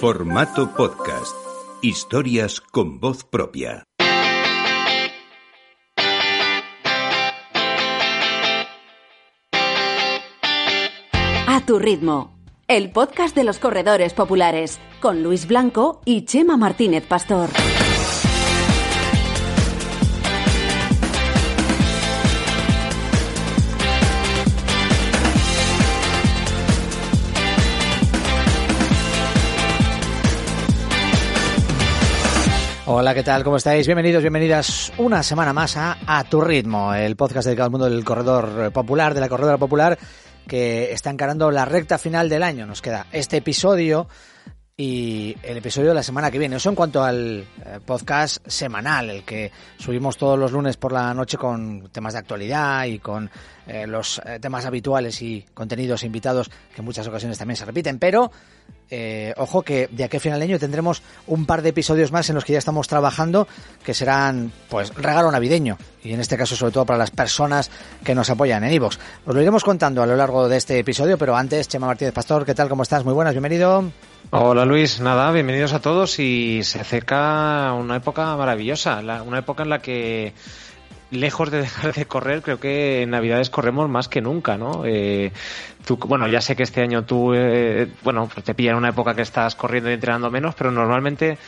Formato podcast. Historias con voz propia. A tu ritmo. El podcast de los corredores populares con Luis Blanco y Chema Martínez Pastor. Hola, ¿qué tal? ¿Cómo estáis? Bienvenidos, bienvenidas una semana más a A Tu Ritmo, el podcast dedicado al mundo del corredor popular, de la corredora popular, que está encarando la recta final del año. Nos queda este episodio y el episodio de la semana que viene. Eso en cuanto al eh, podcast semanal, el que subimos todos los lunes por la noche con temas de actualidad y con eh, los eh, temas habituales y contenidos invitados que en muchas ocasiones también se repiten. Pero eh, ojo que de aquí a final de año tendremos un par de episodios más en los que ya estamos trabajando que serán pues regalo navideño y en este caso sobre todo para las personas que nos apoyan en iVoox. Os lo iremos contando a lo largo de este episodio, pero antes Chema Martínez Pastor, ¿qué tal? ¿Cómo estás? Muy buenas, bienvenido. Hola Luis, nada, bienvenidos a todos y se acerca una época maravillosa, la- una época en la que lejos de dejar de correr, creo que en Navidades corremos más que nunca, ¿no? Eh, tú, bueno, ya sé que este año tú, eh, bueno, pues te pilla en una época que estás corriendo y entrenando menos, pero normalmente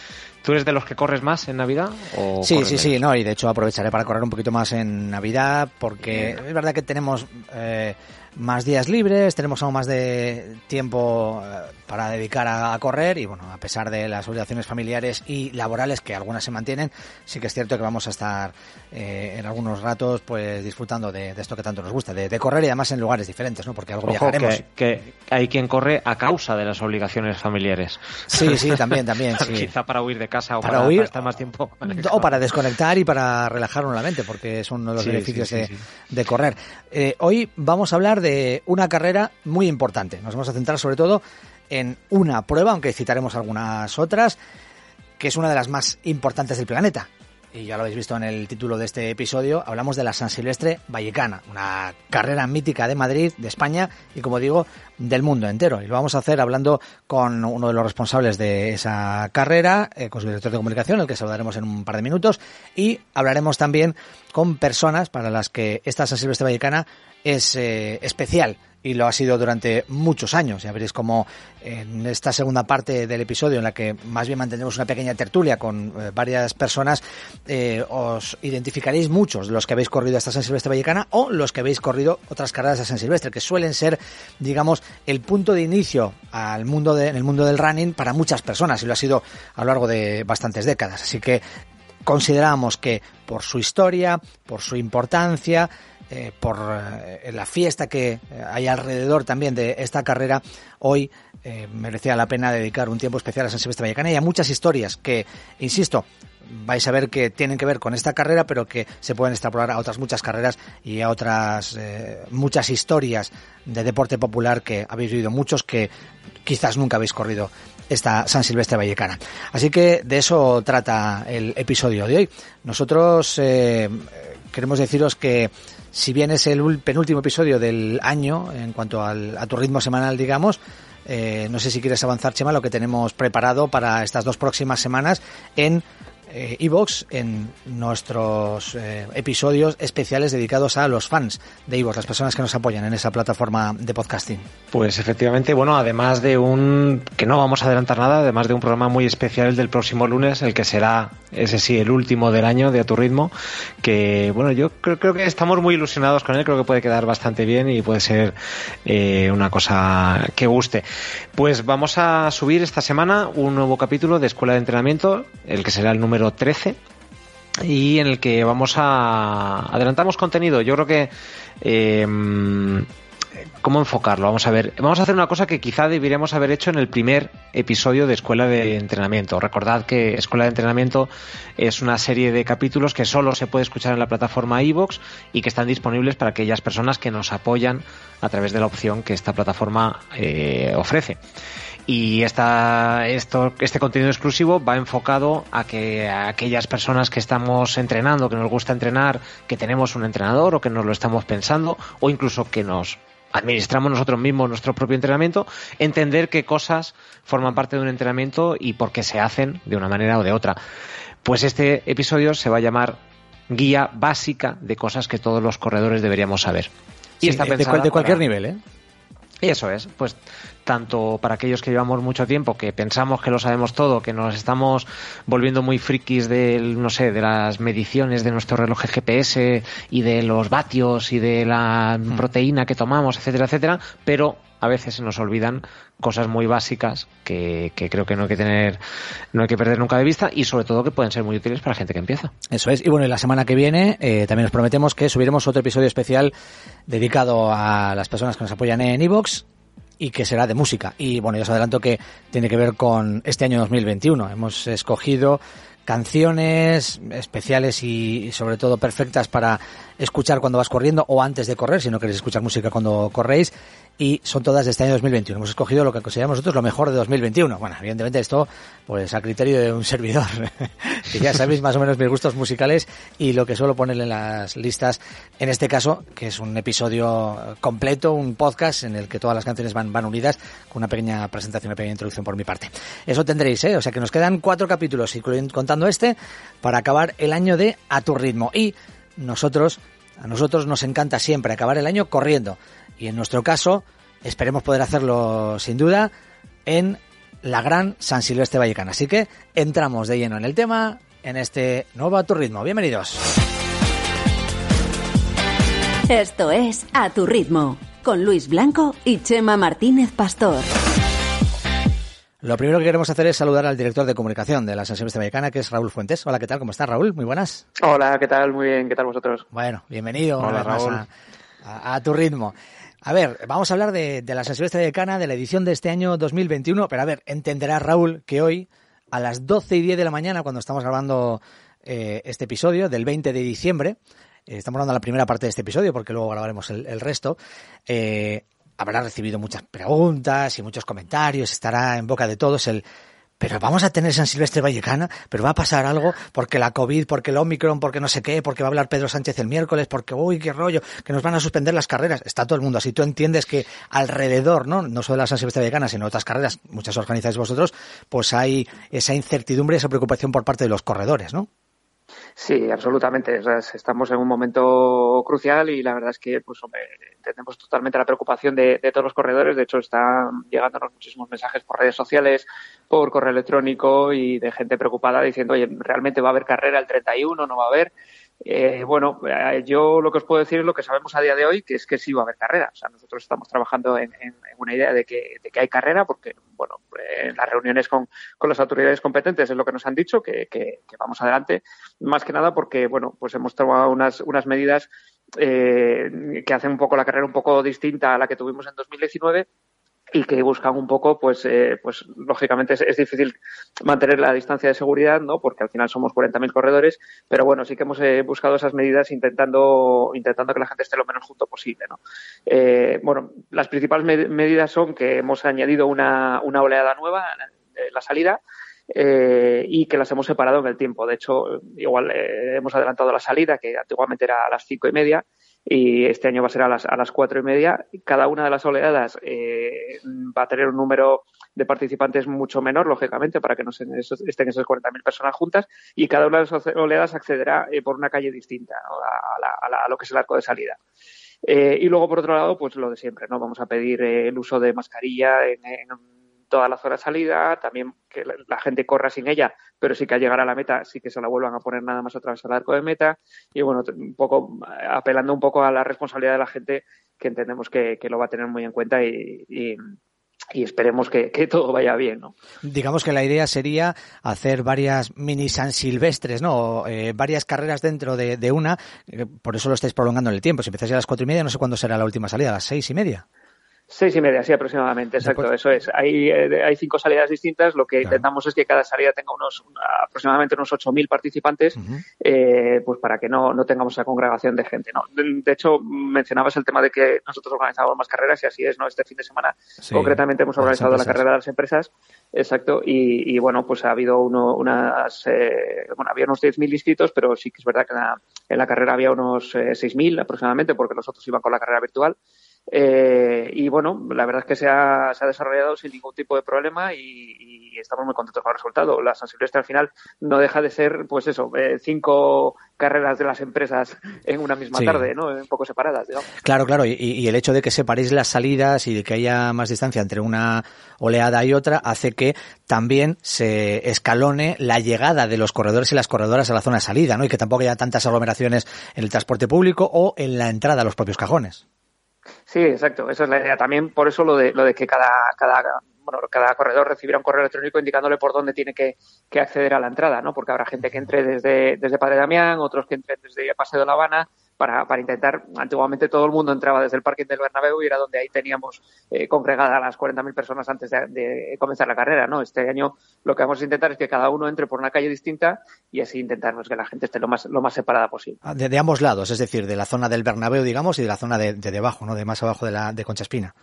tú eres de los que corres más en Navidad o Sí, sí, sí, no, y de hecho aprovecharé para correr un poquito más en Navidad porque es verdad que tenemos eh, más días libres, tenemos aún más de tiempo eh, para dedicar a, a correr y bueno, a pesar de las obligaciones familiares y laborales que algunas se mantienen, sí que es cierto que vamos a estar eh, en algunos ratos pues disfrutando de, de esto que tanto nos gusta, de, de correr y además en lugares diferentes, ¿no? Porque algo Ojo, viajaremos. que, que hay quien corre a causa de las obligaciones familiares. Sí, sí, también, también, sí. Quizá para huir de casa o Para para, huir para estar más tiempo. O para desconectar y para relajarnos la mente, porque es uno de los Sí, beneficios sí, de, de correr. Eh, hoy vamos a hablar de una carrera muy importante. Nos vamos a centrar sobre todo en una prueba, aunque citaremos algunas otras, que es una de las más importantes del planeta. Y ya lo habéis visto en el título de este episodio, hablamos de la San Silvestre Vallecana, una carrera mítica de Madrid, de España y, como digo, del mundo entero. Y lo vamos a hacer hablando con uno de los responsables de esa carrera, eh, con su director de comunicación, el que saludaremos en un par de minutos, y hablaremos también con personas para las que esta San Silvestre Vallecana es eh, especial y lo ha sido durante muchos años. Ya veréis como en esta segunda parte del episodio, en la que más bien mantendremos una pequeña tertulia con eh, varias personas, eh, os identificaréis muchos los que habéis corrido esta San Silvestre Vallecana o los que habéis corrido otras carreras de San Silvestre, que suelen ser, digamos, el punto de inicio al mundo de, en el mundo del running para muchas personas y lo ha sido a lo largo de bastantes décadas. Así que consideramos que por su historia, por su importancia, eh, por eh, la fiesta que eh, hay alrededor también de esta carrera, hoy eh, merecía la pena dedicar un tiempo especial a San Silvestre Vallecana y a muchas historias que, insisto, vais a ver que tienen que ver con esta carrera, pero que se pueden extrapolar a otras muchas carreras y a otras muchas historias de deporte popular que habéis vivido muchos que quizás nunca habéis corrido esta San Silvestre Vallecana. Así que de eso trata el episodio de hoy. Nosotros queremos deciros que si bien es el penúltimo episodio del año en cuanto al, a tu ritmo semanal, digamos, eh, no sé si quieres avanzar, Chema, lo que tenemos preparado para estas dos próximas semanas en eh, iVoox, en nuestros eh, episodios especiales dedicados a los fans de iVoox, las personas que nos apoyan en esa plataforma de podcasting. Pues efectivamente, bueno, además de un, que no vamos a adelantar nada, además de un programa muy especial del próximo lunes, el que será, ese sí, el último del año de A Tu Ritmo, que, bueno, yo creo, creo que estamos muy ilusionados con él, creo que puede quedar bastante bien y puede ser eh, una cosa que guste. Pues vamos a subir esta semana un nuevo capítulo de Escuela de Entrenamiento, el que será el número 13, y en el que vamos a adelantamos contenido. Yo creo que eh, cómo enfocarlo. Vamos a ver. Vamos a hacer una cosa que quizá deberíamos haber hecho en el primer episodio de Escuela de Entrenamiento. Recordad que Escuela de Entrenamiento es una serie de capítulos que solo se puede escuchar en la plataforma iVoox y que están disponibles para aquellas personas que nos apoyan a través de la opción que esta plataforma eh, ofrece. Y esta, esto, este contenido exclusivo va enfocado a que a aquellas personas que estamos entrenando, que nos gusta entrenar, que tenemos un entrenador o que nos lo estamos pensando, o incluso que nos administramos nosotros mismos nuestro propio entrenamiento, entender qué cosas forman parte de un entrenamiento y por qué se hacen de una manera o de otra. Pues este episodio se va a llamar Guía básica de cosas que todos los corredores deberíamos saber. Y está de, de, cualquier nivel, ¿eh? Y eso es, pues tanto para aquellos que llevamos mucho tiempo, que pensamos que lo sabemos todo, que nos estamos volviendo muy frikis de, no sé, de las mediciones de nuestro reloj GPS y de los vatios y de la hmm. proteína que tomamos, etcétera, etcétera, pero a veces se nos olvidan cosas muy básicas que, creo que no hay que tener, no hay que perder nunca de vista y sobre todo que pueden ser muy útiles para la gente que empieza. Eso es. Y bueno, y la semana que viene eh, también nos prometemos que subiremos otro episodio especial dedicado a las personas que nos apoyan en Evox y que será de música. Y bueno, ya os adelanto que tiene que ver con este año 2021. Hemos escogido canciones especiales y, sobre todo perfectas para escuchar cuando vas corriendo o antes de correr, si no queréis escuchar música cuando corréis y son todas de este año 2021. Hemos escogido lo que consideramos nosotros lo mejor de 2021. Bueno, evidentemente esto pues a criterio de un servidor, que ya sabéis más o menos mis gustos musicales y lo que suelo poner en las listas, en este caso, que es un episodio completo, un podcast en el que todas las canciones van, van unidas, con una pequeña presentación, una pequeña introducción por mi parte. Eso tendréis, ¿eh? O sea que nos quedan cuatro capítulos, contando este, para acabar el año de A tu ritmo. Y nosotros, a nosotros nos encanta siempre acabar el año corriendo. Y en nuestro caso, esperemos poder hacerlo sin duda en la gran San Silvestre Vallecana. Así que entramos de lleno en el tema en este nuevo A Tu Ritmo. Bienvenidos. Esto es A Tu Ritmo, con Luis Blanco y Chema Martínez Pastor. Lo primero que queremos hacer es saludar al director de comunicación de la Silvestre Vallecana, que es Raúl Fuentes. Hola, ¿qué tal? ¿Cómo estás, Raúl? Muy buenas. Hola, ¿qué tal? Muy bien, ¿qué tal vosotros? Bueno, bienvenido Hola, Raúl. a, tu ritmo. A ver, vamos a hablar de, la San Silvestre de de la edición de este año 2021, pero a ver, entenderá Raúl que hoy, a las 12 y 10 de la mañana, cuando estamos grabando eh, este episodio, del 20 de diciembre, eh, estamos hablando de la primera parte de este episodio, porque luego grabaremos el, resto, eh, habrá recibido muchas preguntas y muchos comentarios, estará en boca de todos el pero vamos a tener San Silvestre Vallecana, pero va a pasar algo porque la COVID, porque el Omicron, porque no sé qué, porque va a hablar Pedro Sánchez el miércoles, porque uy, qué rollo, que nos van a suspender las carreras. Está todo el mundo así. Tú entiendes que alrededor, ¿no? No solo de la San Silvestre Vallecana, sino otras carreras, muchas organizáis vosotros, pues hay esa incertidumbre, esa preocupación por parte de los corredores, ¿no? Sí, absolutamente. estamos en un momento crucial y la verdad es que, pues, hombre, entendemos totalmente la preocupación de, todos los corredores. De hecho, están llegándonos muchísimos mensajes por redes sociales, por correo electrónico y de gente preocupada diciendo, oye, ¿realmente va a haber carrera el 31? ¿No va a haber? Eh, bueno, eh, yo lo que os puedo decir es lo que sabemos a día de hoy, que es que sí va a haber carrera. O sea, nosotros estamos trabajando en, una idea de que, de que, hay carrera, porque, bueno, en las reuniones con, las autoridades competentes es lo que nos han dicho, que, que, vamos adelante. Más que nada porque, bueno, pues hemos tomado unas, unas medidas eh, que hacen un poco la carrera un poco distinta a la que tuvimos en 2019 y que buscan un poco, pues, eh, pues lógicamente es, difícil mantener la distancia de seguridad, ¿no? Porque al final somos 40.000 corredores, pero bueno, sí que hemos eh, buscado esas medidas intentando, intentando que la gente esté lo menos junto posible, ¿no? Eh, bueno, las principales medidas son que hemos añadido una, una oleada nueva en la salida, eh, y que las hemos separado en el tiempo. De hecho, igual eh, hemos adelantado la salida, que antiguamente era a las cinco y media, y este año va a ser a las, a las cuatro y media. Cada una de las oleadas eh, va a tener un número de participantes mucho menor, lógicamente, para que no estén esas 40.000 personas juntas, y cada una de las oleadas accederá por una calle distinta a, lo que es el arco de salida. y luego, por otro lado, pues lo de siempre, ¿no? Vamos a pedir el uso de mascarilla en, en toda la zona de salida, también que la, gente corra sin ella, pero sí que al llegar a la meta sí que se la vuelvan a poner nada más otra vez al arco de meta y bueno, un poco apelando un poco a la responsabilidad de la gente que entendemos que, lo va a tener muy en cuenta y, esperemos que, todo vaya bien, ¿no? Digamos que la idea sería hacer varias mini San Silvestres, ¿no? Eh, varias carreras dentro de, una, eh, por eso lo estáis prolongando en el tiempo. Si empezáis a las cuatro y media, no sé cuándo será la última salida, a las seis y media. Seis y media, sí, aproximadamente, exacto, eso es. Hay, eh, hay cinco salidas distintas, lo que intentamos es que cada salida tenga unos aproximadamente unos 8.000 participantes, eh, pues para que no, no tengamos esa congregación de gente. ¿no? De, hecho, mencionabas el tema de que nosotros organizamos más carreras y así es, ¿no? Este fin de semana concretamente hemos organizado la carrera de las empresas, exacto, y, y bueno, pues ha habido uno, unas, eh, bueno, había unos 10.000 inscritos, pero sí que es verdad que en la, en la carrera había unos 6.000 aproximadamente, porque los otros iban con la carrera virtual. Eh, y bueno, la verdad es que se ha, se ha desarrollado sin ningún tipo de problema y, y, estamos muy contentos con el resultado. La San Silvestre al final no deja de ser, pues eso, eh, cinco carreras de las empresas en una misma Sí. tarde, ¿no? Un poco separadas, digamos. Claro, claro, y, y el hecho de que separéis las salidas y de que haya más distancia entre una oleada y otra hace que también se escalone la llegada de los corredores y las corredoras a la zona de salida, ¿no? Y que tampoco haya tantas aglomeraciones en el transporte público o en la entrada a los propios cajones. Sí, exacto, esa es la idea. También por eso lo de, lo de que cada, cada, bueno, cada corredor recibirá un correo electrónico indicándole por dónde tiene que, que acceder a la entrada, ¿no? Porque habrá gente que entre desde, desde Padre Damián, otros que entren desde Paseo de la Habana, para, para intentar, antiguamente todo el mundo entraba desde el parking del Bernabéu y era donde ahí teníamos eh, congregadas a las 40.000 personas antes de, de, comenzar la carrera, ¿no? Este año lo que vamos a intentar es que cada uno entre por una calle distinta y así intentar pues, que la gente esté lo más, lo más separada posible. De, de, ambos lados, es decir, de la zona del Bernabéu, digamos, y de la zona de, de debajo, ¿no? De más abajo de la de Concha Espina.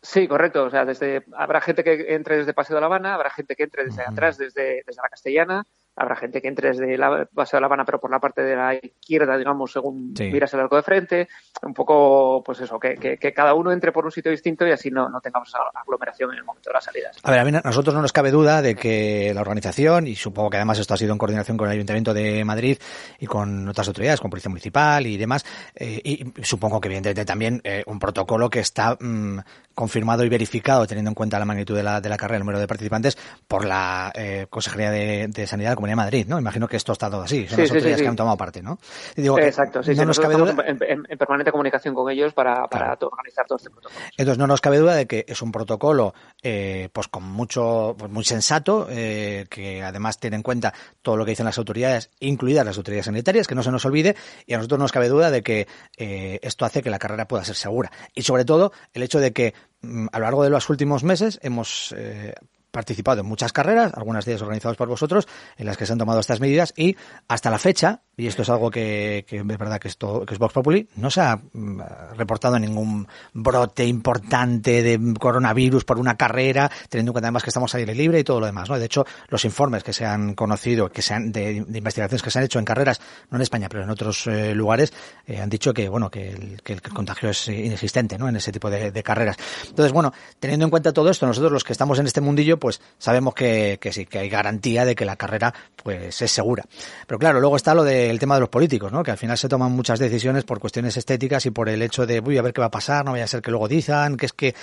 Sí, correcto. O sea, desde, habrá gente que entre desde Paseo de la Habana, habrá gente que entre desde uh -huh. atrás, desde, desde la Castellana, habrá gente que entre desde la Paseo de la Habana, pero por la parte de la izquierda, digamos, según sí. miras el arco de frente. Un poco, pues eso, que, que, que, cada uno entre por un sitio distinto y así no, no tengamos aglomeración en el momento de las salidas. A ver, a mí, a nosotros no nos cabe duda de que la organización, y supongo que además esto ha sido en coordinación con el Ayuntamiento de Madrid y con otras autoridades, con Policía Municipal y demás, eh, y supongo que evidentemente también eh, un protocolo que está mmm, confirmado y verificado, teniendo en cuenta la magnitud de la, de la carrera, el número de participantes, por la eh, Consejería de, de, Sanidad la Comunidad de Madrid, ¿no? Imagino que esto está todo así, son sí, las sí, autoridades sí, que han tomado parte, ¿no? Y digo Exacto, sí, no nos cabe duda... En, en, en, permanente comunicación con ellos para, para claro. organizar todo este protocolo. Entonces no nos cabe duda de que es un protocolo eh, pues con mucho, pues muy sensato, eh, que además tiene en cuenta todo lo que dicen las autoridades, incluidas las autoridades sanitarias, que no se nos olvide, y a nosotros no nos cabe duda de que eh, esto hace que la carrera pueda ser segura. Y sobre todo el hecho de que mm, a lo largo de los últimos meses hemos eh, participado en muchas carreras, algunas de ellas organizadas por vosotros, en las que se han tomado estas medidas y hasta la fecha, y esto es algo que, que es verdad que, esto, que es Vox Populi, no se ha mm, reportado ningún brote importante de coronavirus por una carrera, teniendo en cuenta además que estamos al aire libre y todo lo demás. ¿no? De hecho, los informes que se han conocido, que se han, de, de investigaciones que se han hecho en carreras, no en España, pero en otros eh, lugares, eh, han dicho que bueno que el, contagio es inexistente ¿no? en ese tipo de, de carreras. Entonces, bueno, teniendo en cuenta todo esto, nosotros los que estamos en este mundillo, pues sabemos que, que sí, que hay garantía de que la carrera pues es segura. Pero claro, luego está lo del tema de los políticos, ¿no? Que al final se toman muchas decisiones por cuestiones estéticas y por el hecho de, uy, a ver qué va a pasar, no vaya a ser que luego dicen que es que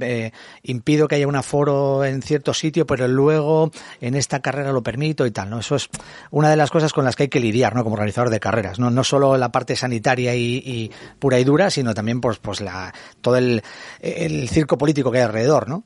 eh, impido que haya un aforo en cierto sitio, pero luego en esta carrera lo permito y tal, ¿no? Eso es una de las cosas con las que hay que lidiar, ¿no? Como organizador de carreras, ¿no? No solo la parte sanitaria y, y pura y dura, sino también pues, pues la, todo el, el circo político que hay alrededor, ¿no?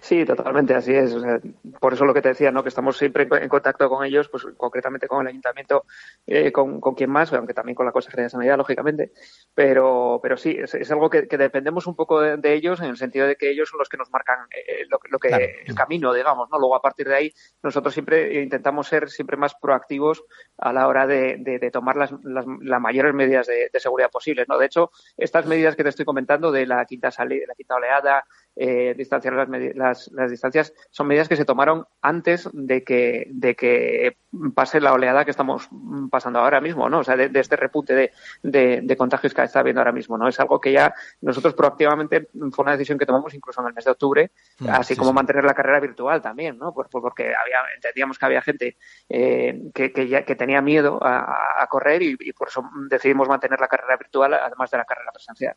Sí, totalmente, así es. O sea, por eso lo que te decía, ¿no? Que estamos siempre en contacto con ellos, pues concretamente con el ayuntamiento, eh, con, con quien más, aunque también con la Consejería de Sanidad, lógicamente. Pero, pero sí, es, es algo que, que, dependemos un poco de, de, ellos en el sentido de que ellos son los que nos marcan eh, lo, lo, que claro. el camino, digamos, ¿no? Luego a partir de ahí nosotros siempre intentamos ser siempre más proactivos a la hora de, de, de tomar las, las, las, mayores medidas de, seguridad posibles, ¿no? De hecho, estas medidas que te estoy comentando de la quinta salida, la quinta oleada, eh, distanciar las, las, las, distancias son medidas que se tomaron antes de que, de que pase la oleada que estamos pasando ahora mismo, ¿no? O sea, de, de este repunte de, de, de, contagios que está habiendo ahora mismo, ¿no? Es algo que ya nosotros proactivamente fue una decisión que tomamos incluso en el mes de octubre, mm, así sí, como sí. mantener la carrera virtual también, ¿no? Por, por, porque había, entendíamos que había gente eh, que, que, ya, que tenía miedo a, a correr y, y por eso decidimos mantener la carrera virtual además de la carrera presencial.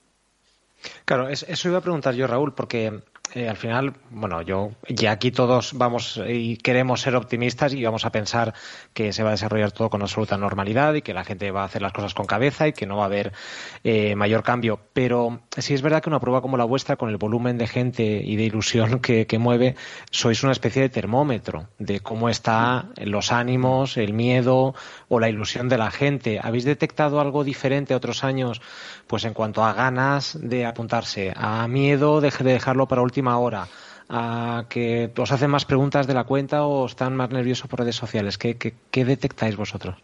Claro, eso iba a preguntar yo, Raúl, porque eh, al final, bueno, yo ya aquí todos vamos y queremos ser optimistas y vamos a pensar que se va a desarrollar todo con absoluta normalidad y que la gente va a hacer las cosas con cabeza y que no va a haber eh, mayor cambio. Pero sí es verdad que una prueba como la vuestra, con el volumen de gente y de ilusión que, que mueve, sois una especie de termómetro de cómo están los ánimos, el miedo o la ilusión de la gente. ¿Habéis detectado algo diferente a otros años, pues en cuanto a ganas de apuntarse, a miedo de dejarlo para última hora, a que os hacen más preguntas de la cuenta o están más nerviosos por redes sociales? ¿Qué, qué, qué detectáis vosotros?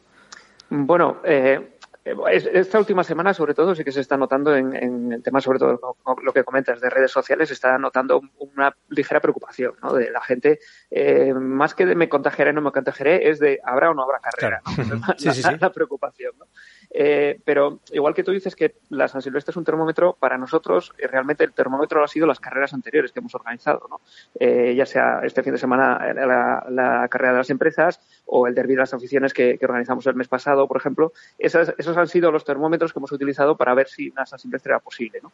Bueno, eh, esta última semana, sobre todo, sí que se está notando en, en, el tema, sobre todo lo que comentas de redes sociales, se está notando una ligera preocupación ¿no? de la gente. Eh, más que de me contagiaré o no me contagiaré, es de habrá o no habrá carrera. Claro. ¿no? sí, la, sí, sí. la, preocupación. ¿no? Eh, pero igual que tú dices que la San Silvestre es un termómetro, para nosotros eh, realmente el termómetro ha sido las carreras anteriores que hemos organizado, ¿no? Eh, ya sea este fin de semana la, carrera de las empresas o el derby de las aficiones que, organizamos el mes pasado, por ejemplo. Esos han sido los termómetros que hemos utilizado para ver si una San Silvestre era posible, ¿no?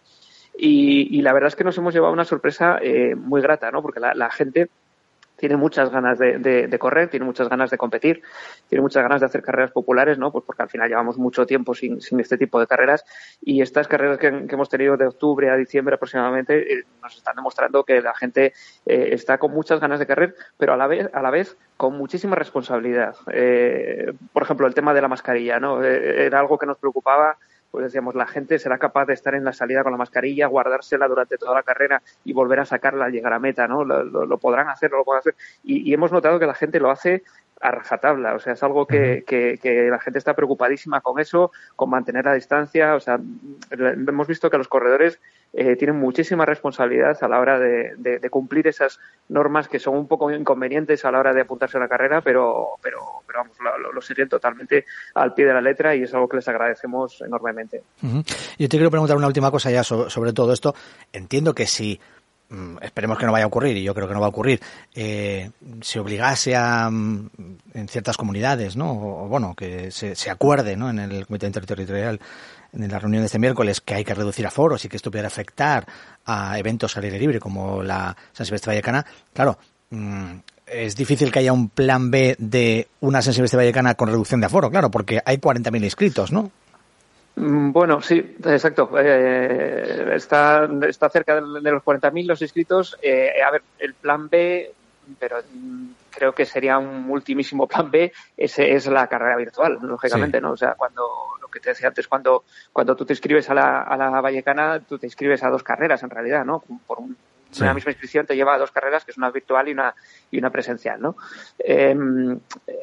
Y, la verdad es que nos hemos llevado una sorpresa muy grata, ¿no? Porque la gente tiene muchas ganas de, correr, tiene muchas ganas de competir, tiene muchas ganas de hacer carreras populares, ¿no? Pues porque al final llevamos mucho tiempo sin, este tipo de carreras y estas carreras que, hemos tenido de octubre a diciembre aproximadamente eh, nos están demostrando que la gente eh, está con muchas ganas de correr, pero a la vez, a la vez con muchísima responsabilidad. Eh, por ejemplo, el tema de la mascarilla, ¿no? era algo que nos preocupaba pues decíamos, la gente será capaz de estar en la salida con la mascarilla, guardársela durante toda la carrera y volver a sacarla al llegar a meta, ¿no? Lo, podrán hacer, lo pueden hacer. Y, y, hemos notado que la gente lo hace a rajatabla, o sea, es algo que, que, la gente está preocupadísima con eso, con mantener la distancia, o sea, hemos visto que los corredores eh, tienen muchísima responsabilidad a la hora de, de, cumplir esas normas que son un poco inconvenientes a la hora de apuntarse a la carrera, pero, pero, pero vamos, lo, lo, siguen totalmente al pie de la letra y es algo que les agradecemos enormemente. Yo te quiero preguntar una última cosa ya sobre todo esto. Entiendo que si Mm, esperemos que no vaya a ocurrir, y yo creo que no va a ocurrir, eh, se obligase a, mm, en ciertas comunidades, ¿no? O, bueno, que se, se acuerde, ¿no? En el Comité Interterritorial, en la reunión de este miércoles, que hay que reducir aforos y que esto pudiera afectar a eventos al aire libre como la San Silvestre Vallecana, claro, mm, es difícil que haya un plan B de una San Silvestre Vallecana con reducción de aforo, claro, porque hay 40.000 inscritos, ¿no? Mm, bueno, sí, exacto. Eh, está, está cerca de, los 40.000 los inscritos. Eh, a ver, el plan B, pero mm, creo que sería un ultimísimo plan B, ese es la carrera virtual, lógicamente, ¿no? O sea, cuando lo que te decía antes, cuando, cuando tú te inscribes a la, a la Vallecana, tú te inscribes a dos carreras en realidad, ¿no? Por un, una misma inscripción te lleva a dos carreras, que es una virtual y una, y una presencial, ¿no? Eh,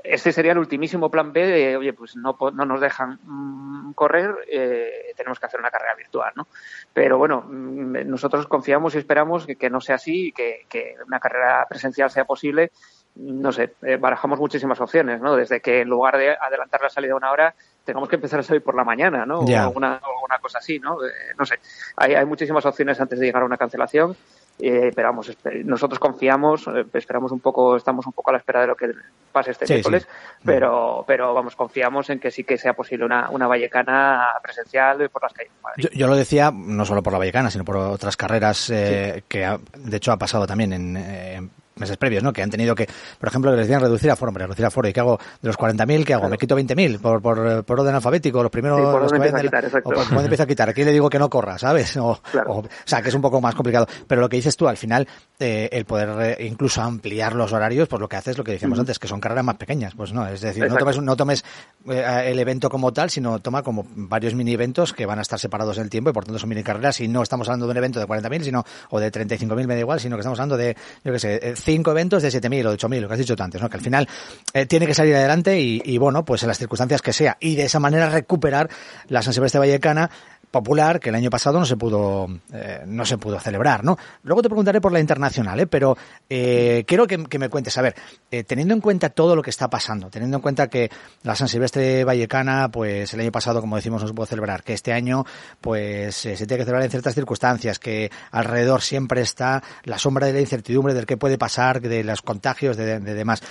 este sería el ultimísimo plan B de, oye, pues no, no nos dejan mm, correr, eh, tenemos que hacer una carrera virtual, ¿no? Pero bueno, mm, nosotros confiamos y esperamos que, no sea así, que, que una carrera presencial sea posible no sé, eh, barajamos muchísimas opciones, ¿no? Desde que en lugar de adelantar la salida una hora, tengamos que empezar a salir por la mañana, ¿no? O alguna, cosa así, ¿no? no sé, hay, hay muchísimas opciones antes de llegar a una cancelación eh, pero vamos, nosotros confiamos, eh, esperamos un poco, estamos un poco a la espera de lo que pase este miércoles, pero, pero vamos, confiamos en que sí que sea posible una, una vallecana presencial por las calles Yo, yo, lo decía no solo por la vallecana, sino por otras carreras eh, que de hecho ha pasado también en meses previos, ¿no? Que han tenido que, por ejemplo, que les decían reducir a foro, reducir a foro, ¿y qué hago de los 40.000? ¿Qué hago? ¿Me quito 20.000 por, por, por orden alfabético? Los primeros... Sí, por los a quitar, exacto. O por empiezo a quitar. Aquí le digo que no corra, ¿sabes? O, o, sea, que es un poco más complicado. Pero lo que dices tú, al final, eh, el poder eh, incluso ampliar los horarios, pues lo que haces lo que decíamos antes, que son carreras más pequeñas. Pues no, es decir, no tomes, no tomes eh, el evento como tal, sino toma como varios mini eventos que van a estar separados en el tiempo y por tanto son mini carreras y no estamos hablando de un evento de 40.000, sino, o de 35.000, me da igual, sino que estamos hablando de, yo qué sé, cinco eventos de 7 mil o de 8.000, lo que has dicho tú antes, ¿no? Que al final eh, tiene que salir adelante y, bueno, pues en las circunstancias que sea. Y de esa manera recuperar la San Silvestre Vallecana popular que el año pasado no se pudo eh, no se pudo celebrar, ¿no? Luego te preguntaré por la internacional, ¿eh? pero eh, quiero que, me cuentes, a ver, eh, teniendo en cuenta todo lo que está pasando, teniendo en cuenta que la San Silvestre Vallecana, pues el año pasado, como decimos, no se pudo celebrar, que este año, pues se tiene que celebrar en ciertas circunstancias, que alrededor siempre está la sombra de la incertidumbre del que puede pasar, de los contagios, de, de demás.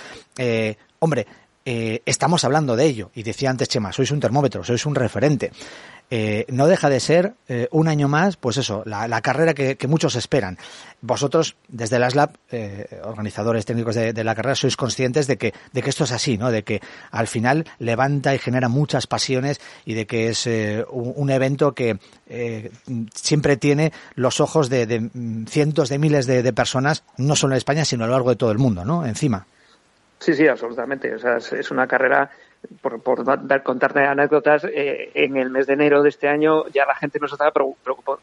hombre, estamos hablando de ello. Y decía antes Chema, sois un termómetro, sois un referente. Eh, no deja de ser eh, un año más, pues eso, la, carrera que, muchos esperan. Vosotros, desde la SLAB, eh, organizadores técnicos de, la carrera, sois conscientes de que, de que esto es así, ¿no? De que al final levanta y genera muchas pasiones y de que es un, evento que siempre tiene los ojos de, cientos de miles de, personas, no solo en España, sino a lo largo de todo el mundo, ¿no? Encima. Sí, sí, absolutamente. O sea, es una carrera por, por dar, contarte anécdotas, eh, en el mes de enero de este año ya la gente nos estaba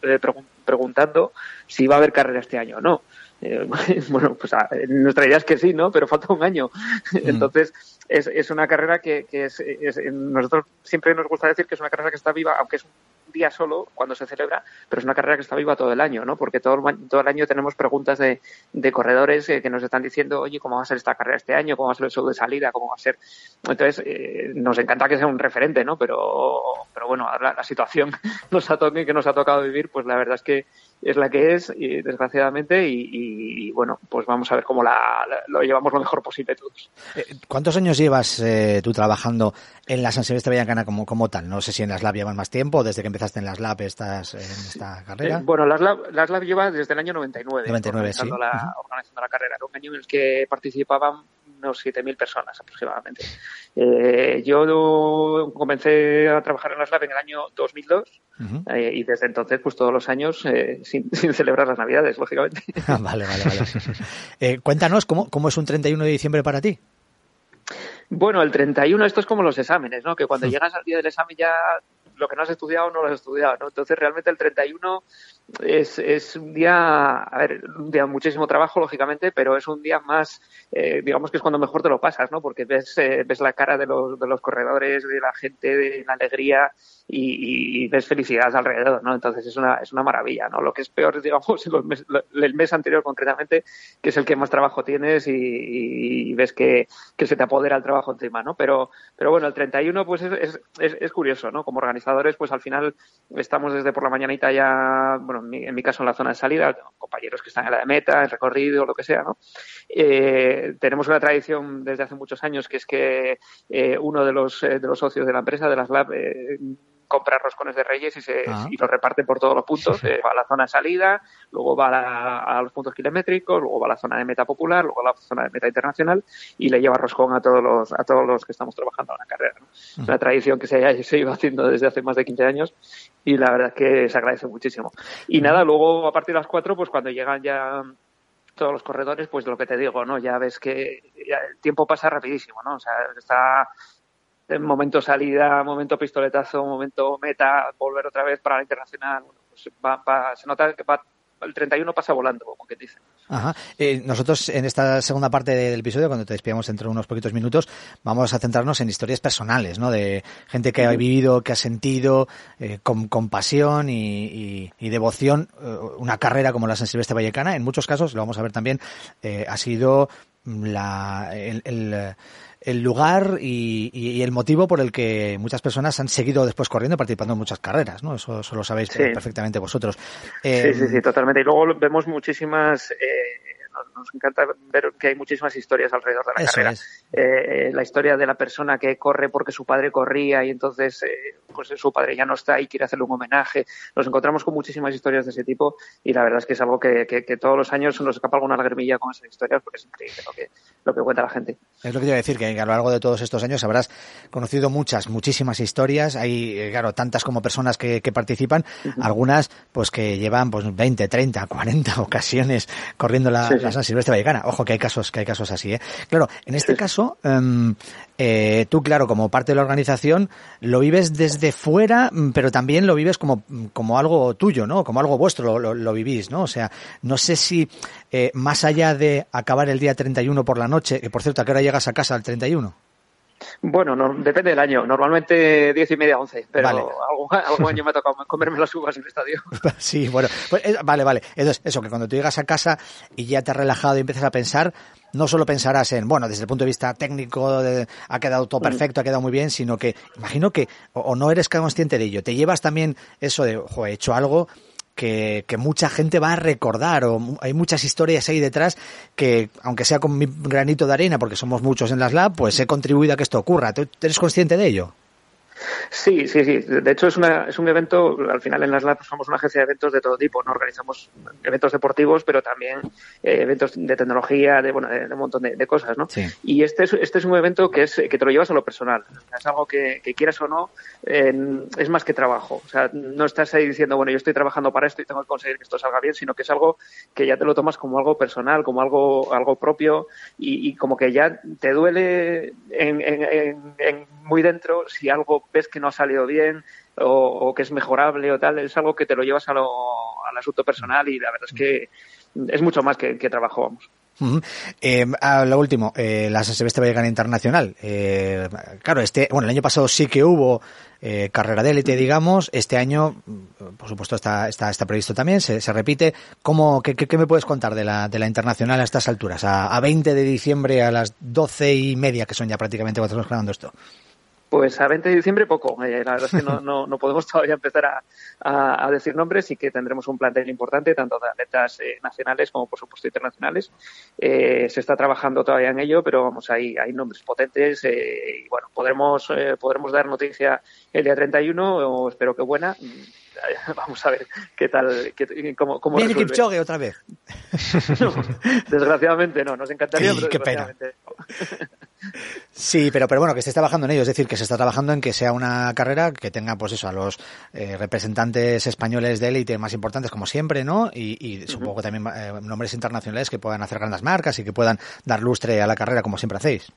eh, preguntando si va a haber carrera este año o no. Eh, bueno, pues ah, nuestra idea es que sí, ¿no? Pero falta un año. Entonces, es, es una carrera que, que es, nosotros siempre nos gusta decir que es una carrera que está viva, aunque es un día solo cuando se celebra, pero es una carrera que está viva todo el año, ¿no? Porque todo el, todo el año tenemos preguntas de, de corredores que nos están diciendo, oye, ¿cómo va a ser esta carrera este año? ¿Cómo va a ser el show de salida? ¿Cómo va a ser? Entonces, nos encanta que sea un referente, ¿no? Pero, pero bueno, la, la situación nos ha que nos ha tocado vivir, pues la verdad es que es la que es, y, desgraciadamente, y, bueno, pues vamos a ver cómo la, lo llevamos lo mejor posible todos. Eh, ¿Cuántos años llevas eh, tú trabajando en la San Silvestre Vallecana como, como tal? No sé si en las Lab llevan más tiempo, desde que empezaste en las Lab estás en esta carrera. Eh, bueno, las Lab, las Lab lleva desde el año 99. 99, sí. La, Organizando la carrera. Era un año en el que participaban unos 7.000 personas aproximadamente. Eh, yo comencé a trabajar en las Lab en el año 2002 eh, y desde entonces, pues todos los años, eh, sin, sin, celebrar las Navidades, lógicamente. vale, vale, vale. Eh, cuéntanos, ¿cómo, ¿cómo es un 31 de diciembre para ti? Bueno, el 31 esto es como los exámenes, ¿no? Que cuando llegas al día del examen ya lo que no has estudiado no lo has estudiado, ¿no? Entonces realmente el 31 es, es un día, a ver, un día muchísimo trabajo, lógicamente, pero es un día más, eh, digamos que es cuando mejor te lo pasas, ¿no? Porque ves, eh, ves la cara de los, de los corredores, de la gente, de la alegría y, ves felicidad alrededor, ¿no? Entonces es una, es una maravilla, ¿no? Lo que es peor, digamos, los mes, el mes anterior concretamente, que es el que más trabajo tienes y, ves que, que, se te apodera el trabajo encima, ¿no? Pero, pero bueno, el 31 pues es, es, es curioso, ¿no? Como organizadores, pues al final estamos desde por la mañanita ya, en mi, caso en la zona de salida, compañeros que están en la de meta, en recorrido, lo que sea, ¿no? Eh, tenemos una tradición desde hace muchos años que es que eh, uno de los, eh, de los socios de la empresa, de las Lab, eh, compra roscones de Reyes y, se, ah. y los reparte por todos los puntos. Eh, va a la zona de salida, luego va a, la, a, los puntos kilométricos, luego va a la zona de meta popular, luego a la zona de meta internacional y le lleva roscón a todos los, a todos los que estamos trabajando en la carrera. ¿no? Una tradición que se, se iba haciendo desde hace más de 15 años y la verdad es que se agradece muchísimo. Y nada, luego a partir de las 4, pues cuando llegan ya todos los corredores, pues lo que te digo, ¿no? Ya ves que ya el tiempo pasa rapidísimo, ¿no? O sea, está momento salida, momento pistoletazo, momento meta, volver otra vez para la internacional. Pues va, va, se nota que va, el 31 pasa volando, como que dicen. Ajá. Eh, nosotros en esta segunda parte del episodio, cuando te despidamos dentro de unos poquitos minutos, vamos a centrarnos en historias personales, ¿no? De gente que ha vivido, que ha sentido eh, con, con, pasión y, y, y devoción eh, una carrera como la San Silvestre Vallecana. En muchos casos, lo vamos a ver también, eh, ha sido la, el, el el lugar y, y, y, el motivo por el que muchas personas han seguido después corriendo y participando en muchas carreras, ¿no? Eso, eso lo sabéis sí. perfectamente vosotros. Eh, sí, sí, sí, totalmente. Y luego vemos muchísimas... Eh nos, encanta ver que hay muchísimas historias alrededor de la Eso carrera. Es. Eh, la historia de la persona que corre porque su padre corría y entonces eh, pues su padre ya no está y quiere hacerle un homenaje. Nos encontramos con muchísimas historias de ese tipo y la verdad es que es algo que, que, que todos los años nos escapa alguna lagrimilla con esas historias porque es increíble lo que, lo que cuenta la gente. Es lo que te iba a decir, que a lo largo de todos estos años habrás conocido muchas, muchísimas historias. Hay, eh, claro, tantas como personas que, que participan, uh -huh. algunas pues que llevan pues 20, 30, 40 ocasiones corriendo la, sí, sí. la San Silvestre Vallecana. Ojo que hay casos, que hay casos así, ¿eh? Claro, en este caso, um, eh, tú, claro, como parte de la organización, lo vives desde fuera, pero también lo vives como, como algo tuyo, ¿no? Como algo vuestro, lo, lo, lo vivís, ¿no? O sea, no sé si eh, más allá de acabar el día 31 por la noche, que por cierto, ¿a qué hora llegas a casa el 31? Bueno, no, depende del año. Normalmente diez y media, once. Pero vale. algún, algún, año me ha tocado comerme las uvas en el estadio. Sí, bueno. Pues, eh, vale, vale. Entonces, eso, que cuando tú llegas a casa y ya te has relajado y empiezas a pensar, no solo pensarás en, bueno, desde el punto de vista técnico, de, ha quedado todo perfecto, ha quedado muy bien, sino que imagino que, o, o no eres consciente de ello, te llevas también eso de, ojo, he hecho algo que, que, mucha gente va a recordar o hay muchas historias ahí detrás que, aunque sea con mi granito de arena, porque somos muchos en las lab, pues he contribuido a que esto ocurra. ¿Tú eres consciente de ello? Sí, sí, sí. De hecho, es, una, es un evento, al final en las labs somos una agencia de eventos de todo tipo, ¿no? Organizamos eventos deportivos, pero también eh, eventos de tecnología, de, bueno, de, de un montón de, de cosas, ¿no? Sí. Y este es, este es un evento que, es, que te lo llevas a lo personal. Es algo que, que quieras o no, eh, es más que trabajo. O sea, no estás ahí diciendo, bueno, yo estoy trabajando para esto y tengo que conseguir que esto salga bien, sino que es algo que ya te lo tomas como algo personal, como algo, algo propio y, y como que ya te duele en, en, en, en muy dentro si algo ves que no ha salido bien o, que es mejorable o tal, es algo que te lo llevas a lo, al asunto personal y la verdad es que es mucho más que, trabajo, vamos. Eh, lo último, eh, la San Silvestre Vallecana Internacional. Eh, claro, este, bueno, el año pasado sí que hubo eh, carrera de élite, digamos. Este año, por supuesto, está, está, está previsto también, se, repite. ¿Cómo, qué, qué, me puedes contar de la, de la internacional a estas alturas? A, a 20 de diciembre, a las 12 y media, que son ya prácticamente cuando estamos grabando esto. Pues a 20 de diciembre poco. Eh, la verdad es que no, no, no podemos todavía empezar a, a, a, decir nombres y que tendremos un plantel importante, tanto de atletas eh, nacionales como, por supuesto, internacionales. Eh, se está trabajando todavía en ello, pero vamos, hay, hay nombres potentes eh, y bueno, podremos, eh, podremos dar noticia el día 31, o espero que buena. Vamos a ver qué tal, qué, cómo, cómo Viene Kipchoge otra vez. No, desgraciadamente no, nos encantaría, sí, pero qué pena. Sí, pero, pero bueno, que se está trabajando en ello, es decir, que se está trabajando en que sea una carrera que tenga, pues eso, a los eh, representantes españoles de élite más importantes, como siempre, ¿no? Y, y supongo que también eh, nombres internacionales que puedan hacer grandes marcas y que puedan dar lustre a la carrera, como siempre hacéis.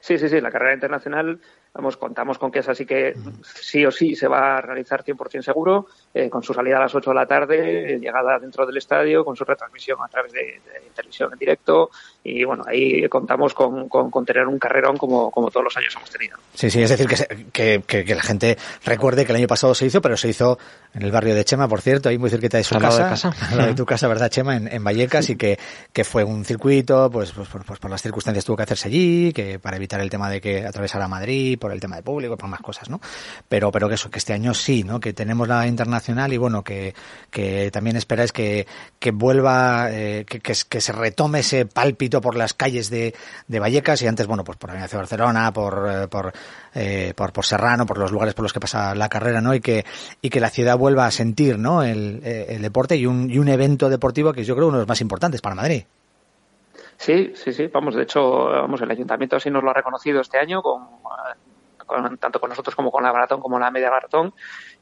Sí, sí, sí, la carrera internacional vamos, contamos con que es así que sí o sí se va a realizar 100% seguro, eh, con su salida a las 8 de la tarde, eh, llegada dentro del estadio, con su retransmisión a través de, de televisión en directo y bueno, ahí contamos con, con, tener un carrerón como, como todos los años hemos tenido. Sí, sí, es decir, que, se, que, que, que, la gente recuerde que el año pasado se hizo, pero se hizo en el barrio de Chema, por cierto, ahí muy cerquita de su casa, de, casa. Al de tu casa, ¿verdad, Chema? En, en Vallecas y que, que fue un circuito, pues, pues, pues, pues por las circunstancias tuvo que hacerse allí, que para evitar el tema de que atravesara Madrid, por el tema de público, por más cosas, ¿no? Pero, pero que eso, que este año sí, ¿no? Que tenemos la internacional y bueno, que, que también esperáis que, que vuelva, eh, que, que, que, se retome ese pálpito por las calles de, de Vallecas y antes, bueno, pues por la Avenida de Barcelona, por, eh, por, eh, por, por Serrano, por los lugares por los que pasa la carrera, ¿no? Y que, y que la ciudad vuelva a sentir, ¿no? El, eh, el deporte y un, y un evento deportivo que yo creo uno de los más importantes para Madrid. Sí, sí, sí, vamos, de hecho, vamos, el ayuntamiento así nos lo ha reconocido este año con, con, tanto con nosotros como con la maratón como la media maratón.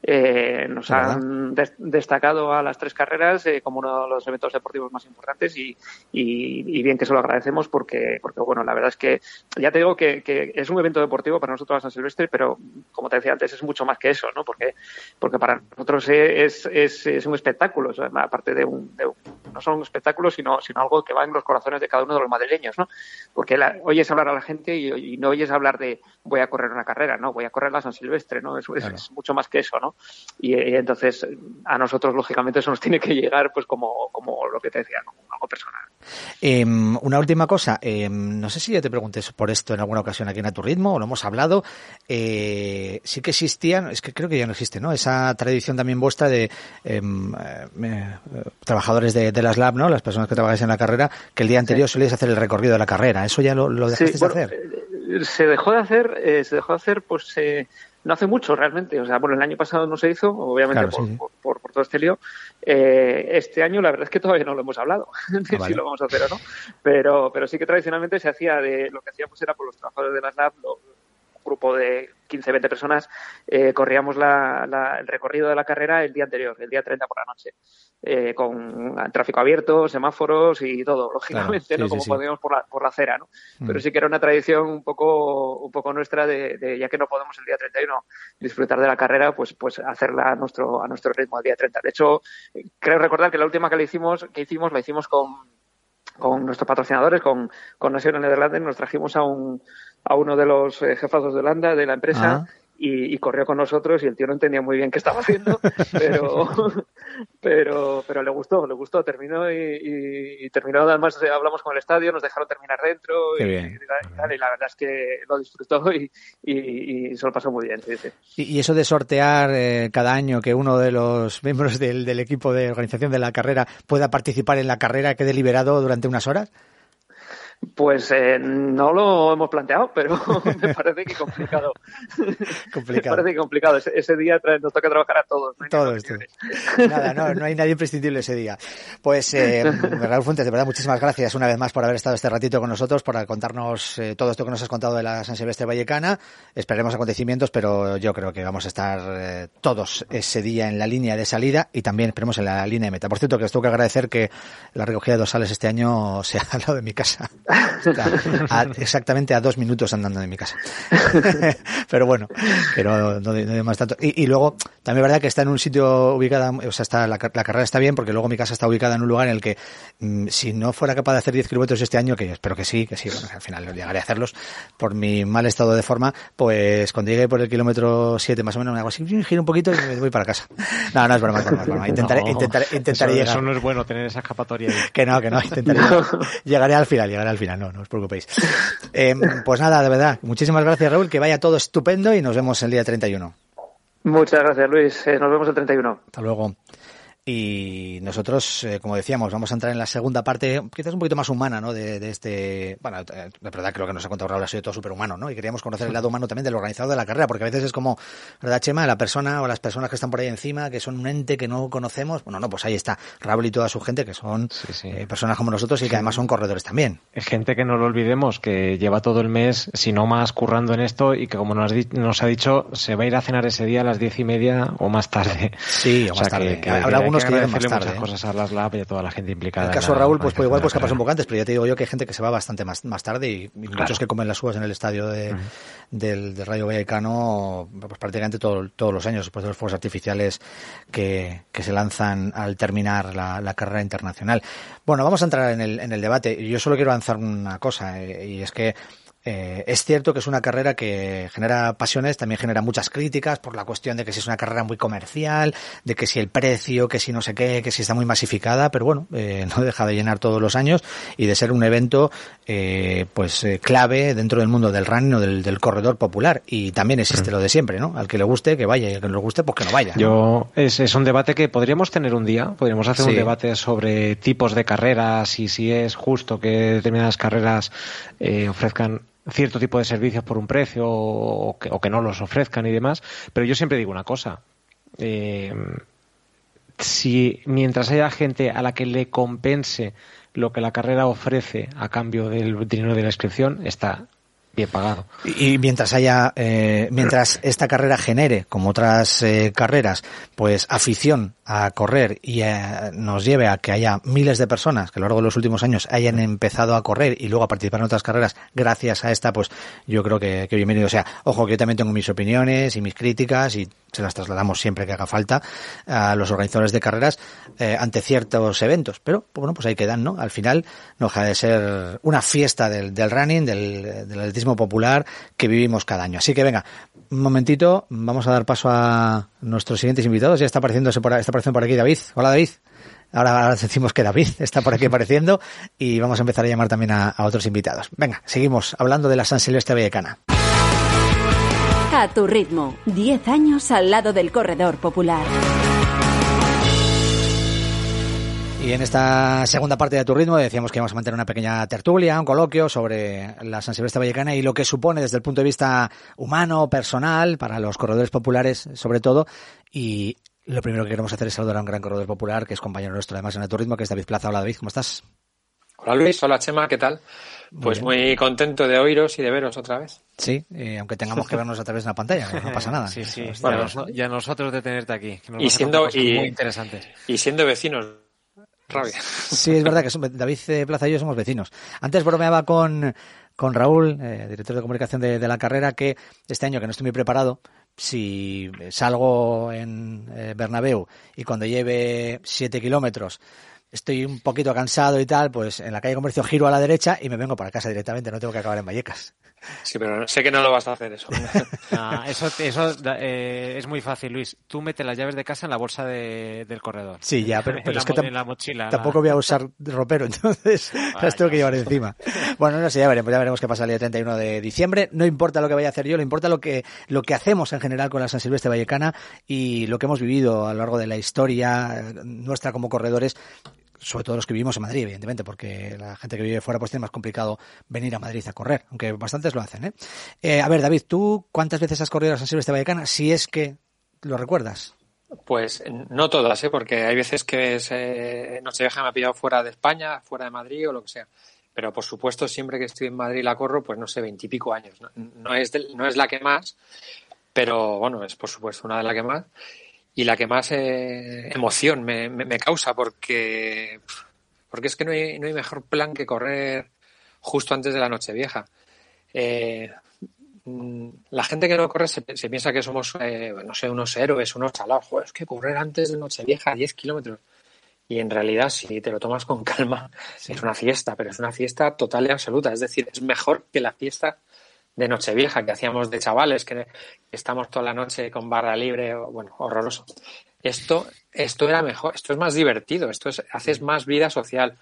Eh, nos han des destacado a las tres carreras eh, como uno de los eventos deportivos más importantes y, y, y, bien que se lo agradecemos porque, porque, bueno, la verdad es que ya te digo que, que es un evento deportivo para nosotros a San Silvestre, pero como te decía antes, es mucho más que eso, ¿no? Porque, porque para nosotros es, es, es un espectáculo, o sea, aparte de un, de un, no solo un espectáculo, sino, sino algo que va en los corazones de cada uno de los madrileños, ¿no? Porque la, oyes hablar a la gente y, y no oyes hablar de voy a correr una carrera, ¿no? Voy a correr la San Silvestre, ¿no? Es, claro. es mucho más que eso, ¿no? Y, y, entonces a nosotros, lógicamente, eso nos tiene que llegar, pues como, como lo que te decía, como algo personal. Eh, una última cosa, eh, no sé si ya te pregunté por esto en alguna ocasión aquí en A Tu Ritmo, o lo hemos hablado, eh, sí que existían, es que creo que ya no existe, ¿no? Esa tradición también vuestra de em, eh, trabajadores de, de, las lab, ¿no? Las personas que trabajáis en la carrera, que el día anterior sí. solíais hacer el recorrido de la carrera, ¿eso ya lo, lo dejasteis sí, bueno, de hacer? Eh, se dejó de hacer, eh, se dejó de hacer, pues eh, no hace mucho realmente. O sea, bueno, el año pasado no se hizo, obviamente claro, por, sí. por, por, por, todo este lío. Eh, este año la verdad es que todavía no lo hemos hablado, de ah, vale. si lo vamos a hacer o no. Pero, pero sí que tradicionalmente se hacía de, lo que hacíamos era por los trabajadores de las LAB, lo, grupo de 15, 20 personas, eh, corríamos la, la, el recorrido de la carrera el día anterior, el día 30 por la noche, eh, con tráfico abierto, semáforos y todo, lógicamente, claro, sí, ¿no? Como sí, podíamos por la, por la acera, ¿no? Mm. Pero sí que era una tradición un poco, un poco nuestra de, de, ya que no podemos el día 31 disfrutar de la carrera, pues, pues hacerla a nuestro, a nuestro ritmo el día 30. De hecho, creo recordar que la última que le hicimos, que hicimos, la hicimos con, con nuestros patrocinadores, con, con National Nederlanden, nos trajimos a un, a uno de los eh, jefazos de Holanda, de la empresa, ah. y, y, corrió con nosotros y el tío no entendía muy bien qué estaba haciendo, pero, pero, pero le gustó, le gustó, terminó y, y, y, terminó, además eh, hablamos con el estadio, nos dejaron terminar dentro y, y, la verdad es que lo disfrutó y, se lo pasó muy bien. Sí, sí. Y, eso de sortear eh, cada año que uno de los miembros del, del equipo de organización de la carrera pueda participar en la carrera que deliberado durante unas horas? Pues eh, no lo hemos planteado, pero me parece que complicado. complicado. me parece que complicado. Ese, ese, día nos toca trabajar a todos. No todos. Nada, no, no hay nadie imprescindible ese día. Pues, eh, Raúl Fuentes, de verdad, muchísimas gracias una vez más por haber estado este ratito con nosotros, por contarnos eh, todo esto que nos has contado de la San Silvestre Vallecana. Esperemos acontecimientos, pero yo creo que vamos a estar eh, todos ese día en la línea de salida y también esperemos en la línea de meta. Por cierto, que os tengo que agradecer que la recogida de dosales este año sea al lado de mi casa. Exactamente a dos minutos andando de mi casa. pero bueno, pero no, no, más tanto. Y, y, luego, también es verdad que está en un sitio ubicada, o sea, está, la, la, carrera está bien porque luego mi casa está ubicada en un lugar en el que mmm, si no fuera capaz de hacer 10 kilómetros este año, que espero que sí, que sí, bueno, al final llegaré a hacerlos por mi mal estado de forma, pues cuando llegue por el kilómetro 7 más o menos me hago así, giro un poquito y me voy para casa. No, no es broma, no es broma. Intentaré, no, intentaré, intentaré eso, llegar. Eso no es bueno tener esa escapatoria. Ahí. Que no, que no, intentaré. llegaré al final, llegaré al final, no, no os preocupéis. Eh, pues nada, de verdad, muchísimas gracias Raúl, que vaya todo estupendo y nos vemos el día 31. Muchas gracias Luis, eh, nos vemos el 31. Hasta luego. Y nosotros, eh, como decíamos, vamos a entrar en la segunda parte, quizás un poquito más humana, ¿no? De, de este, bueno, de verdad creo que nos ha contado Raúl ha sido todo súper humano, ¿no? Y queríamos conocer el lado humano también del organizador de la carrera, porque a veces es como, ¿verdad, Chema? La persona o las personas que están por ahí encima, que son un ente que no conocemos, bueno, no, pues ahí está Raúl y toda su gente, que son sí, sí. Eh, personas como nosotros y que además son corredores también. Gente que no lo olvidemos, que lleva todo el mes, si no más, currando en esto y que como nos, nos ha dicho, se va a ir a cenar ese día a las diez y media o más tarde. Sí, o, o más tarde. Que, que, Habrá algunos que lleguen más tarde. Muchas cosas a las lab y a toda la gente implicada. En el caso de Raúl, pues, pues igual pues capaz un poco antes, pero ya te digo yo que hay gente que se va bastante más, más tarde y, y muchos que comen las uvas en el estadio de, del, del Rayo Vallecano pues prácticamente todo- todos los años, después de los fuegos artificiales que, que se lanzan al terminar la, la carrera internacional. Bueno, vamos a entrar en el, en el debate. Yo solo quiero avanzar una cosa, eh, y es que eh, es cierto que es una carrera que genera pasiones, también genera muchas críticas por la cuestión de que si es una carrera muy comercial, de que si el precio, que si no sé qué, que si está muy masificada, pero bueno, eh, no deja de llenar todos los años y de ser un evento eh, pues eh, clave dentro del mundo del running o del, del corredor popular. Y también existe lo de siempre, ¿no? Al que le guste, que vaya, y al que no le guste, pues que no vaya. ¿no? Yo es, es un debate que podríamos tener un día, podríamos hacer Sí. un debate sobre tipos de carreras y si es justo que determinadas carreras eh, ofrezcan cierto tipo de servicios por un precio o que, o que no los ofrezcan y demás. Pero yo siempre digo una cosa. eh, si mientras haya gente a la que le compense lo que la carrera ofrece a cambio del dinero de la inscripción, está Y mientras haya, eh, mientras esta carrera genere, como otras eh, carreras, pues afición a correr y eh, nos lleve a que haya miles de personas que a lo largo de los últimos años hayan empezado a correr y luego a participar en otras carreras gracias a esta, pues yo creo que, que bienvenido sea. Ojo, que yo también tengo mis opiniones y mis críticas y se las trasladamos siempre que haga falta a los organizadores de carreras eh, ante ciertos eventos. Pero, bueno, pues ahí quedan, ¿no? Al final no deja de ser una fiesta del, del running, del, del atletismo popular que vivimos cada año. Así que venga, un momentito, vamos a dar paso a nuestros siguientes invitados. Ya está apareciéndose por, está apareciendo por aquí David. Hola David. Ahora, ahora decimos que David está por aquí apareciendo y vamos a empezar a llamar también a, a otros invitados. Venga, seguimos hablando de la San Silvestre Vallecana. A tu ritmo, 10 años al lado del corredor popular. Y en esta segunda parte de tu ritmo decíamos que íbamos a mantener una pequeña tertulia, un coloquio sobre la San Silvestre Vallecana y lo que supone desde el punto de vista humano, personal, para los corredores populares sobre todo. Y lo primero que queremos hacer es saludar a un gran corredor popular que es compañero nuestro además en A tu ritmo, que es David Plaza. Hola David, ¿cómo estás? Hola Luis, hola Chema, ¿qué tal? Pues Muy muy, contento de oíros y de veros otra vez. Sí, eh, aunque tengamos que vernos a través de una pantalla, no, no pasa nada. Sí, sí. Eso y, a está- nos- y a nosotros de tenerte aquí. que nos Y siendo- y- muy interesantes. Y siendo vecinos, rabia. Sí, es verdad que David eh, Plaza y yo somos vecinos. Antes bromeaba con, con Raúl, eh, director de comunicación de, de la carrera, que este año que no estoy muy preparado, si salgo en eh, Bernabéu y cuando lleve siete kilómetros estoy un poquito cansado y tal, pues en la calle Comercio giro a la derecha y me vengo para casa directamente, no tengo que acabar en Vallecas. Sí, pero sé que no lo vas a hacer eso. Ah, eso eso eh, es muy fácil, Luis. Tú metes las llaves de casa en la bolsa de- del corredor. Sí, ya, pero, En pero la es que en la mochila. tampoco voy a usar ropero, entonces las tengo que llevar encima. Bueno, no sé, ya veremos, ya veremos qué pasa el día 31 de diciembre. No importa lo que vaya a hacer yo, le importa lo que, lo que hacemos en general con la San Silvestre Vallecana y lo que hemos vivido a lo largo de la historia eh, nuestra como corredores sobre todo los que vivimos en Madrid, evidentemente, porque la gente que vive fuera pues tiene más complicado venir a Madrid a correr, aunque bastantes lo hacen. ¿eh? Eh, a ver, David, ¿tú cuántas veces has corrido la San Silvestre Vallecana? Si es que lo recuerdas. Pues no todas, ¿eh? porque hay veces que se, Nochevieja me ha pillado fuera de España, fuera de Madrid o lo que sea. Pero por supuesto, siempre que estoy en Madrid la corro, pues no sé, veintipico años. No, no, es no es la que más, pero bueno, es por supuesto una de las que más. Y la que más eh, emoción me, me- me causa, porque, porque es que no hay, no hay mejor plan que correr justo antes de la Nochevieja. Eh, mm, la gente que no corre se, piensa que somos, eh, no sé, unos héroes, unos chalados. es que correr antes de Nochevieja, 10 kilómetros. Y en realidad, si te lo tomas con calma, es una fiesta, pero es una fiesta total y absoluta. Es decir, es mejor que la fiesta de Nochevieja que hacíamos de chavales, que estamos toda la noche con barra libre, bueno, horroroso. Esto, esto era mejor, esto es más divertido, esto es, haces más vida social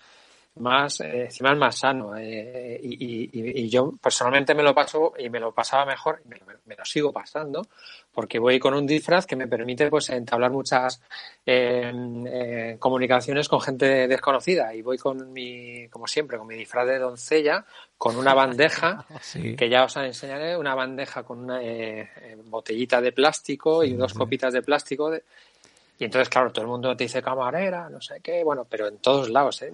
más, eh, encima es más sano. Eh, y, yo personalmente me lo paso y me lo pasaba mejor, y me, lo sigo pasando, porque voy con un disfraz que me permite pues entablar muchas eh, comunicaciones con gente desconocida. Y voy con mi, como siempre, con mi disfraz de doncella, con una bandeja, que ya os enseñaré, una bandeja con una botellita de plástico y dos copitas de plástico. y entonces, claro, todo el mundo te dice camarera, no sé qué, bueno, pero en todos lados, ¿eh?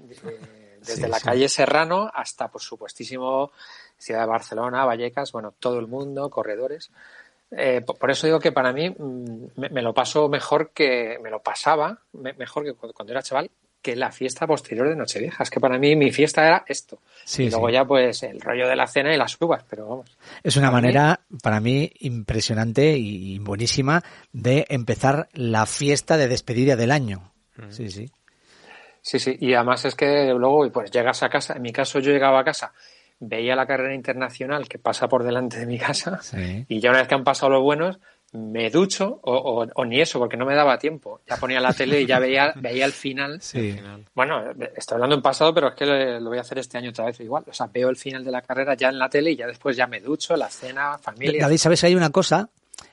Desde la calle Serrano hasta, por supuestísimo, Ciudad de Barcelona, Vallecas, bueno, todo el mundo, corredores. Eh, por eso digo que para mí mm, me, lo paso mejor que, me lo pasaba mejor que cuando era chaval que la fiesta posterior de Nochevieja. Es que para mí mi fiesta era esto. y luego ya pues el rollo de la cena y las uvas, pero vamos. Es una manera para mí impresionante y buenísima de empezar la fiesta de despedida del año. Mm. Sí, sí. Sí, sí, y además es que luego pues llegas a casa, en mi caso yo llegaba a casa, veía la carrera internacional que pasa por delante de mi casa y ya una vez que han pasado los buenos, me ducho o, o, ni eso porque no me daba tiempo. Ya ponía la tele y ya veía, veía el final. Sí. Bueno, estoy hablando en pasado, pero es que lo voy a hacer este año otra vez igual. O sea, veo el final de la carrera ya en la tele y ya después ya me ducho, la cena, familia. David, ¿sabes? Hay una cosa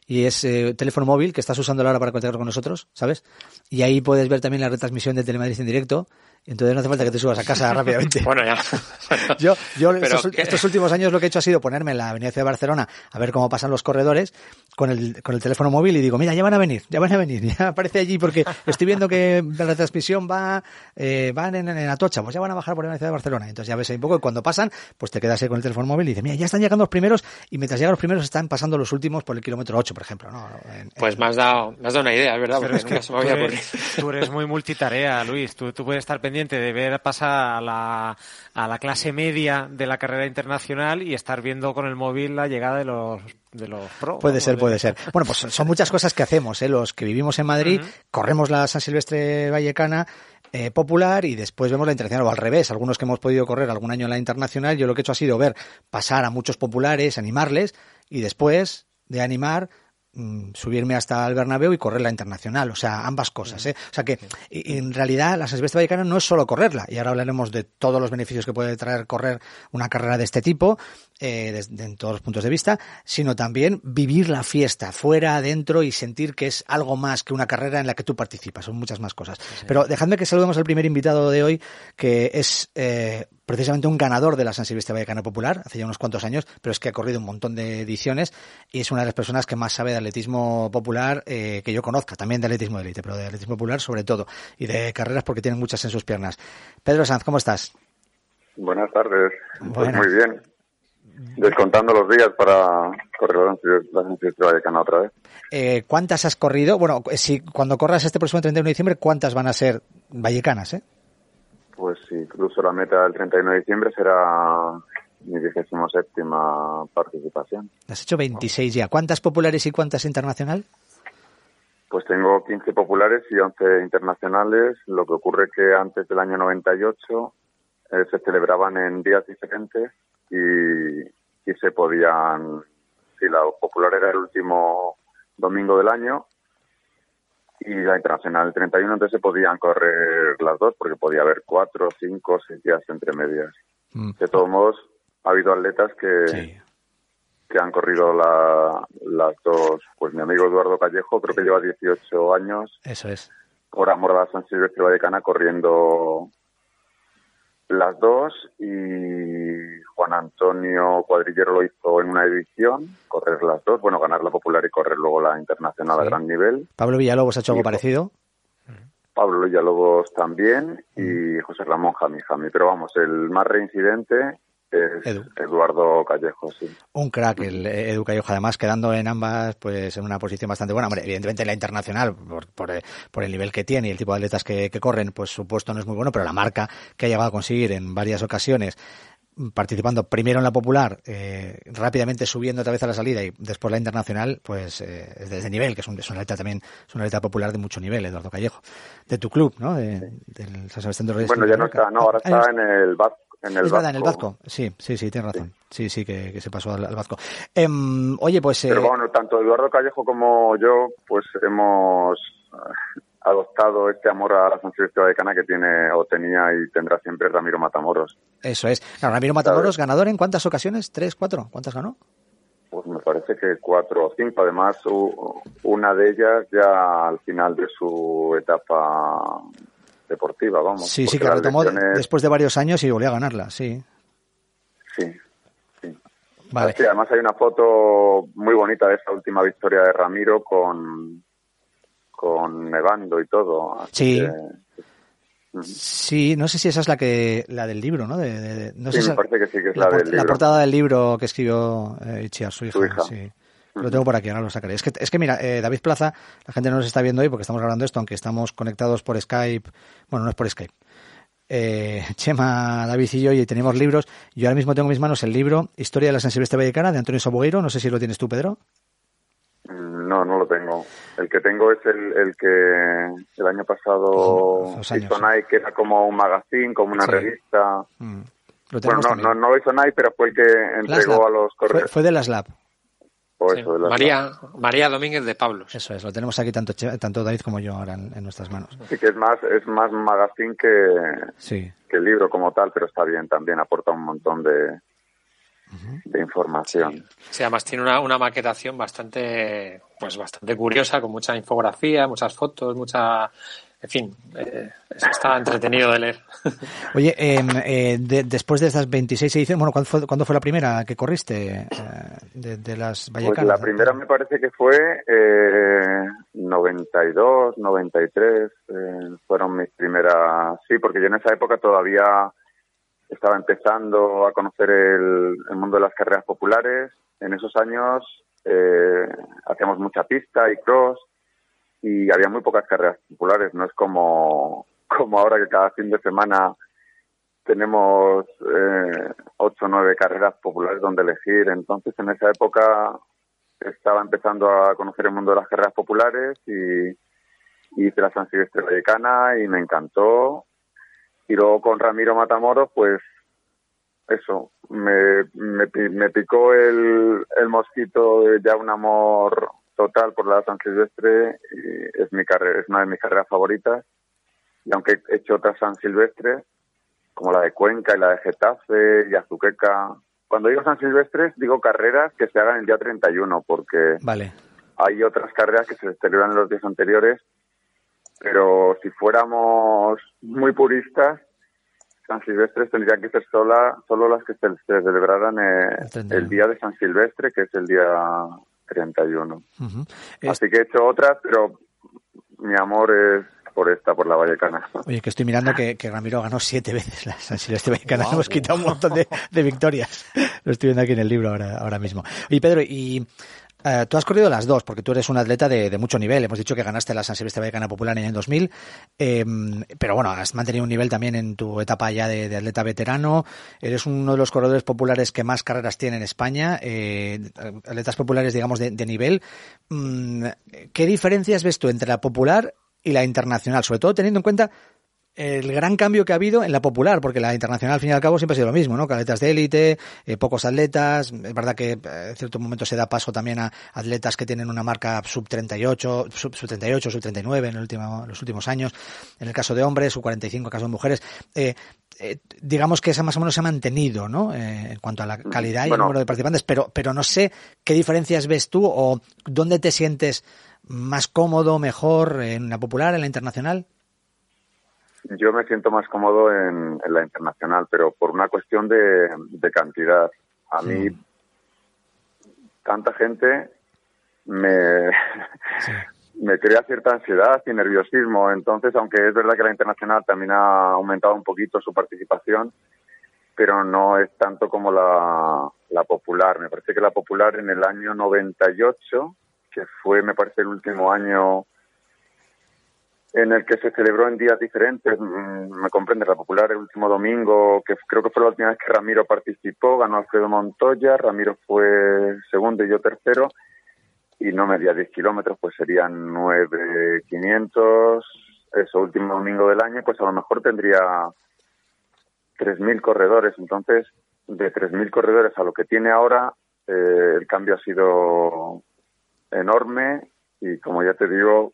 y es eh, teléfono móvil que estás usando ahora para contactar con nosotros, ¿sabes? Y ahí puedes ver también la retransmisión de Telemadrid en directo. Entonces no hace falta que te subas a casa rápidamente. bueno, ya. yo yo estos, últimos años lo que he hecho ha sido ponerme en la Avenida de Barcelona a ver cómo pasan los corredores con el, con el teléfono móvil y digo, mira, ya van a venir, ya van a venir, ya aparece allí porque estoy viendo que la retransmisión va, eh, van en, en, Atocha, pues ya van a bajar por la Avenida de Barcelona. Entonces ya ves ahí un poco y cuando pasan, pues te quedas ahí con el teléfono móvil y dices, mira, ya están llegando los primeros y mientras llegan los primeros están pasando los últimos por el kilómetro 8, por ejemplo. ¿no? pues me, has dado, me has dado una idea, es verdad, porque nunca se me había ocurrido. Tú eres muy multitarea, Luis. Tú, tú puedes estar pendiente de ver pasar a la, a la clase media de la carrera internacional y estar viendo con el móvil la llegada de los de los pro. Puede ser, puede ser. Bueno, pues son muchas cosas que hacemos, ¿eh? Los que vivimos en Madrid, corremos la San Silvestre Vallecana eh, popular y después vemos la internacional o al revés. Algunos que hemos podido correr algún año en la internacional, yo lo que he hecho ha sido ver pasar a muchos populares, animarles y después de animar subirme hasta el Bernabéu y correr la internacional, o sea, ambas cosas, ¿eh? O sea que en realidad la San Silvestre Vallecana no es solo correrla, y ahora hablaremos de todos los beneficios que puede traer correr una carrera de este tipo, eh, desde, en todos los puntos de vista, sino también vivir la fiesta fuera, adentro y sentir que es algo más que una carrera en la que tú participas, son muchas más cosas. Pero dejadme que saludemos al primer invitado de hoy, que es eh, precisamente un ganador de la San Silvestre Vallecana Popular, hace ya unos cuantos años, pero es que ha corrido un montón de ediciones y es una de las personas que más sabe de atletismo popular eh, que yo conozca, también de atletismo de élite, pero de atletismo popular sobre todo, y de carreras porque tiene muchas en sus piernas. Pedro Sanz, ¿cómo estás? Buenas tardes, pues muy bien. Descontando los días para correr la Silvestre Vallecana otra vez. Eh, ¿Cuántas has corrido? Bueno, si cuando corras este próximo 31 de diciembre, ¿cuántas van a ser vallecanas, eh? Pues si cruzo la meta el 31 de diciembre será mi vigésimo séptima participación. Has hecho 26 ya. ¿Cuántas populares y cuántas internacional? Pues tengo 15 populares y 11 internacionales. Lo que ocurre es que antes del año 98 eh, se celebraban en días diferentes y, y se podían, si la popular era el último domingo del año, y la internacional el 31, entonces se podían correr las dos porque podía haber cuatro, cinco, seis días entre medias. Mm. De todos modos, ha habido atletas que, que han corrido la, las dos. Pues mi amigo Eduardo Callejo creo que lleva 18 años. Eso es. Por amor San Silvestre Vallecana corriendo las dos y Juan Antonio Cuadrillero lo hizo en una edición, correr las dos, bueno, ganar la popular y correr luego la internacional a gran nivel. Pablo Villalobos ha hecho algo parecido. Pablo Villalobos también y José Ramón Jami Jami, pero vamos, el más reincidente Eduardo Callejo, sí. Un crack el Edu Callejo, además quedando en ambas pues en una posición bastante buena. Hombre, evidentemente la internacional, por, por, el nivel que tiene y el tipo de atletas que, corren, pues su puesto no es muy bueno, pero la marca que ha llegado a conseguir en varias ocasiones participando primero en la popular, eh, rápidamente subiendo otra vez a la salida y después la internacional, pues eh, es de ese nivel, que es, un, es una atleta también, es una popular de mucho nivel, Eduardo Callejo, de tu club, ¿no? De, del San Sebastián de Reyes. Bueno, ya no está, no, ahora está en el Vasco. En el es verdad, en el Vasco. Sí, sí, sí, tienes razón. Sí, sí, que, que se pasó al, al Vasco. Em, oye, pues... Pero eh, bueno, tanto Eduardo Callejo como yo, pues hemos eh, adoptado este amor a la Silvestre Vallecana que tiene o tenía y tendrá siempre Ramiro Matamoros. Eso es. Claro, Ramiro Matamoros, ganador en cuántas ocasiones? ¿Tres, cuatro? ¿Cuántas ganó? Pues me parece que cuatro o cinco. Además, una de ellas ya al final de su etapa deportiva, vamos. Sí, sí, que la retomó lesiones- después de varios años y volvió a ganarla, sí. Sí, sí. Vale. Además hay una foto muy bonita de esa última victoria de Ramiro con, con nevando y todo. así Sí. que- Sí, no sé si esa es la que la del libro, ¿no? De, no sé Sí, si me parece que sí, que es la, la del la libro. portada del libro que escribió eh, Itziar, su hija. Su hija. Sí. Lo tengo por aquí, ahora lo sacaré. Es que, es que mira, eh, David Plaza, la gente no nos está viendo hoy porque estamos grabando esto, aunque estamos conectados por Skype. Bueno, no es por Skype. Eh, Chema, David y yo, y tenemos libros. Yo ahora mismo tengo en mis manos el libro Historia de la Silvestre Vallecana de Antonio Sabogueiro. No sé si lo tienes tú, Pedro. No, no lo tengo. El que tengo es el, el que el año pasado años, hizo sí. Nike, que era como un magazine, como una Sí. revista. Mm. Lo Bueno, no, no, no lo hizo Nike, pero fue el que entregó a los Fue, correos. fue de las Lab. O Sí. eso, de las- María, María Domínguez de Pablos. Eso es, lo tenemos aquí tanto, tanto David como yo ahora en, en nuestras manos. Sí que es más, es más magazine que, Sí. que el libro como tal, pero está bien también, aporta un montón de, de información. Sí, además tiene una, una maquetación bastante, pues bastante curiosa, con mucha infografía, muchas fotos, mucha, en fin, eh, está entretenido de leer. Oye, em, eh, de- después de estas 26 ediciones, bueno, ¿cuándo fue, cuándo fue la primera que corriste eh, de, de las Pues Vallecanas? la primera me parece que fue eh, 92, 93, eh, fueron mis primeras, sí, porque yo en esa época todavía estaba empezando a conocer el, el mundo de las carreras populares. En esos años eh, hacíamos mucha pista y cross y había muy pocas carreras populares. No es como, como ahora que cada fin de semana tenemos eh, ocho o nueve carreras populares donde elegir. Entonces, en esa época estaba empezando a conocer el mundo de las carreras populares y hice la San Silvestre Vallecana y me encantó. Y luego con Ramiro Matamoros, pues eso, me, me, me picó el, el mosquito de ya un amor total por la San Silvestre. Y es, mi carrera, es una de mis carreras favoritas. Y aunque he hecho otras San Silvestres, como la de Cuenca y la de Getafe y Azuqueca, cuando digo San Silvestres, digo carreras que se hagan el día 31, porque Vale. hay otras carreras que se celebran en los días anteriores, pero si fuéramos muy puristas, San Silvestre tendría que ser sola, solo las que se, se celebraran eh, El 31. el día de San Silvestre, que es el día 31. Ujú. Es- Así que he hecho otras, pero mi amor es por esta, por la Vallecana. Oye, que estoy mirando que, que Ramiro ganó siete veces la San Silvestre Vallecana. Hemos quitado un montón de, de victorias. Lo estoy viendo aquí en el libro ahora, ahora mismo. Oye, Pedro, y eh, tú has corrido las dos, porque tú eres un atleta de, de mucho nivel. Hemos dicho que ganaste la San Silvestre Vallecana Popular en el 2000, eh, pero bueno, has mantenido un nivel también en tu etapa ya de, atleta veterano. Eres uno de los corredores populares que más carreras tiene en España, eh, atletas populares, digamos, de, de nivel. Mm, ¿Qué diferencias ves tú entre la popular y la internacional? Sobre todo teniendo en cuenta el gran cambio que ha habido en la popular, porque la internacional al fin y al cabo siempre ha sido lo mismo, ¿no? Atletas de élite, eh, pocos atletas, es verdad que eh, en cierto momento se da paso también a atletas que tienen una marca sub 38, sub, sub 38, sub 39 en el último, los últimos años, en el caso de hombres, sub 45 en el caso de mujeres, eh, eh, digamos que esa más o menos se ha mantenido, ¿no? En cuanto a la calidad y el número de participantes, pero, pero no sé qué diferencias ves tú o dónde te sientes más cómodo, mejor, en la popular, en la internacional. Yo me siento más cómodo en, en la internacional, pero por una cuestión de, de cantidad. A mí, tanta gente me, me crea cierta ansiedad y nerviosismo. Entonces, aunque es verdad que la internacional también ha aumentado un poquito su participación, pero no es tanto como la, la popular. Me parece que la popular en el año 98, que fue, me parece, el último año en el que se celebró en días diferentes. Mm, me comprende, la popular el último domingo, que creo que fue la última vez que Ramiro participó, ganó Alfredo Montoya, Ramiro fue segundo y yo tercero, y no medía 10 kilómetros, pues serían 9.500. Eso, último domingo del año, pues a lo mejor tendría 3.000 corredores. Entonces, de 3.000 corredores a lo que tiene ahora, eh, el cambio ha sido enorme y como ya te digo,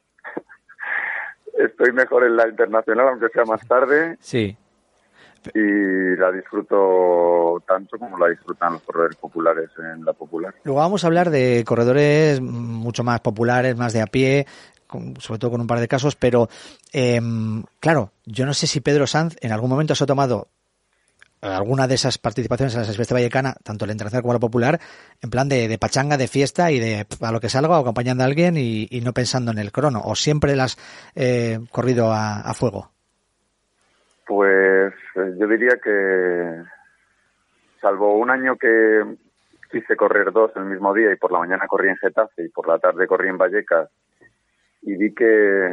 estoy mejor en la internacional, aunque sea más tarde. Sí. Y la disfruto tanto como la disfrutan los corredores populares en la popular. Luego vamos a hablar de corredores mucho más populares, más de a pie, sobre todo con un par de casos, pero em, claro, yo no sé si Pedro Sanz en algún momento se ha tomado alguna de esas participaciones en la Silvestre Vallecana, tanto la internacional como la popular, en plan de, pachanga, de fiesta y de a lo que salga o acompañando a alguien y, no pensando en el crono? ¿O siempre las eh, corrido a, fuego? Pues eh, yo diría que, salvo un año que quise correr dos el mismo día y por la mañana corrí en Getafe y por la tarde corrí en Vallecas y vi que,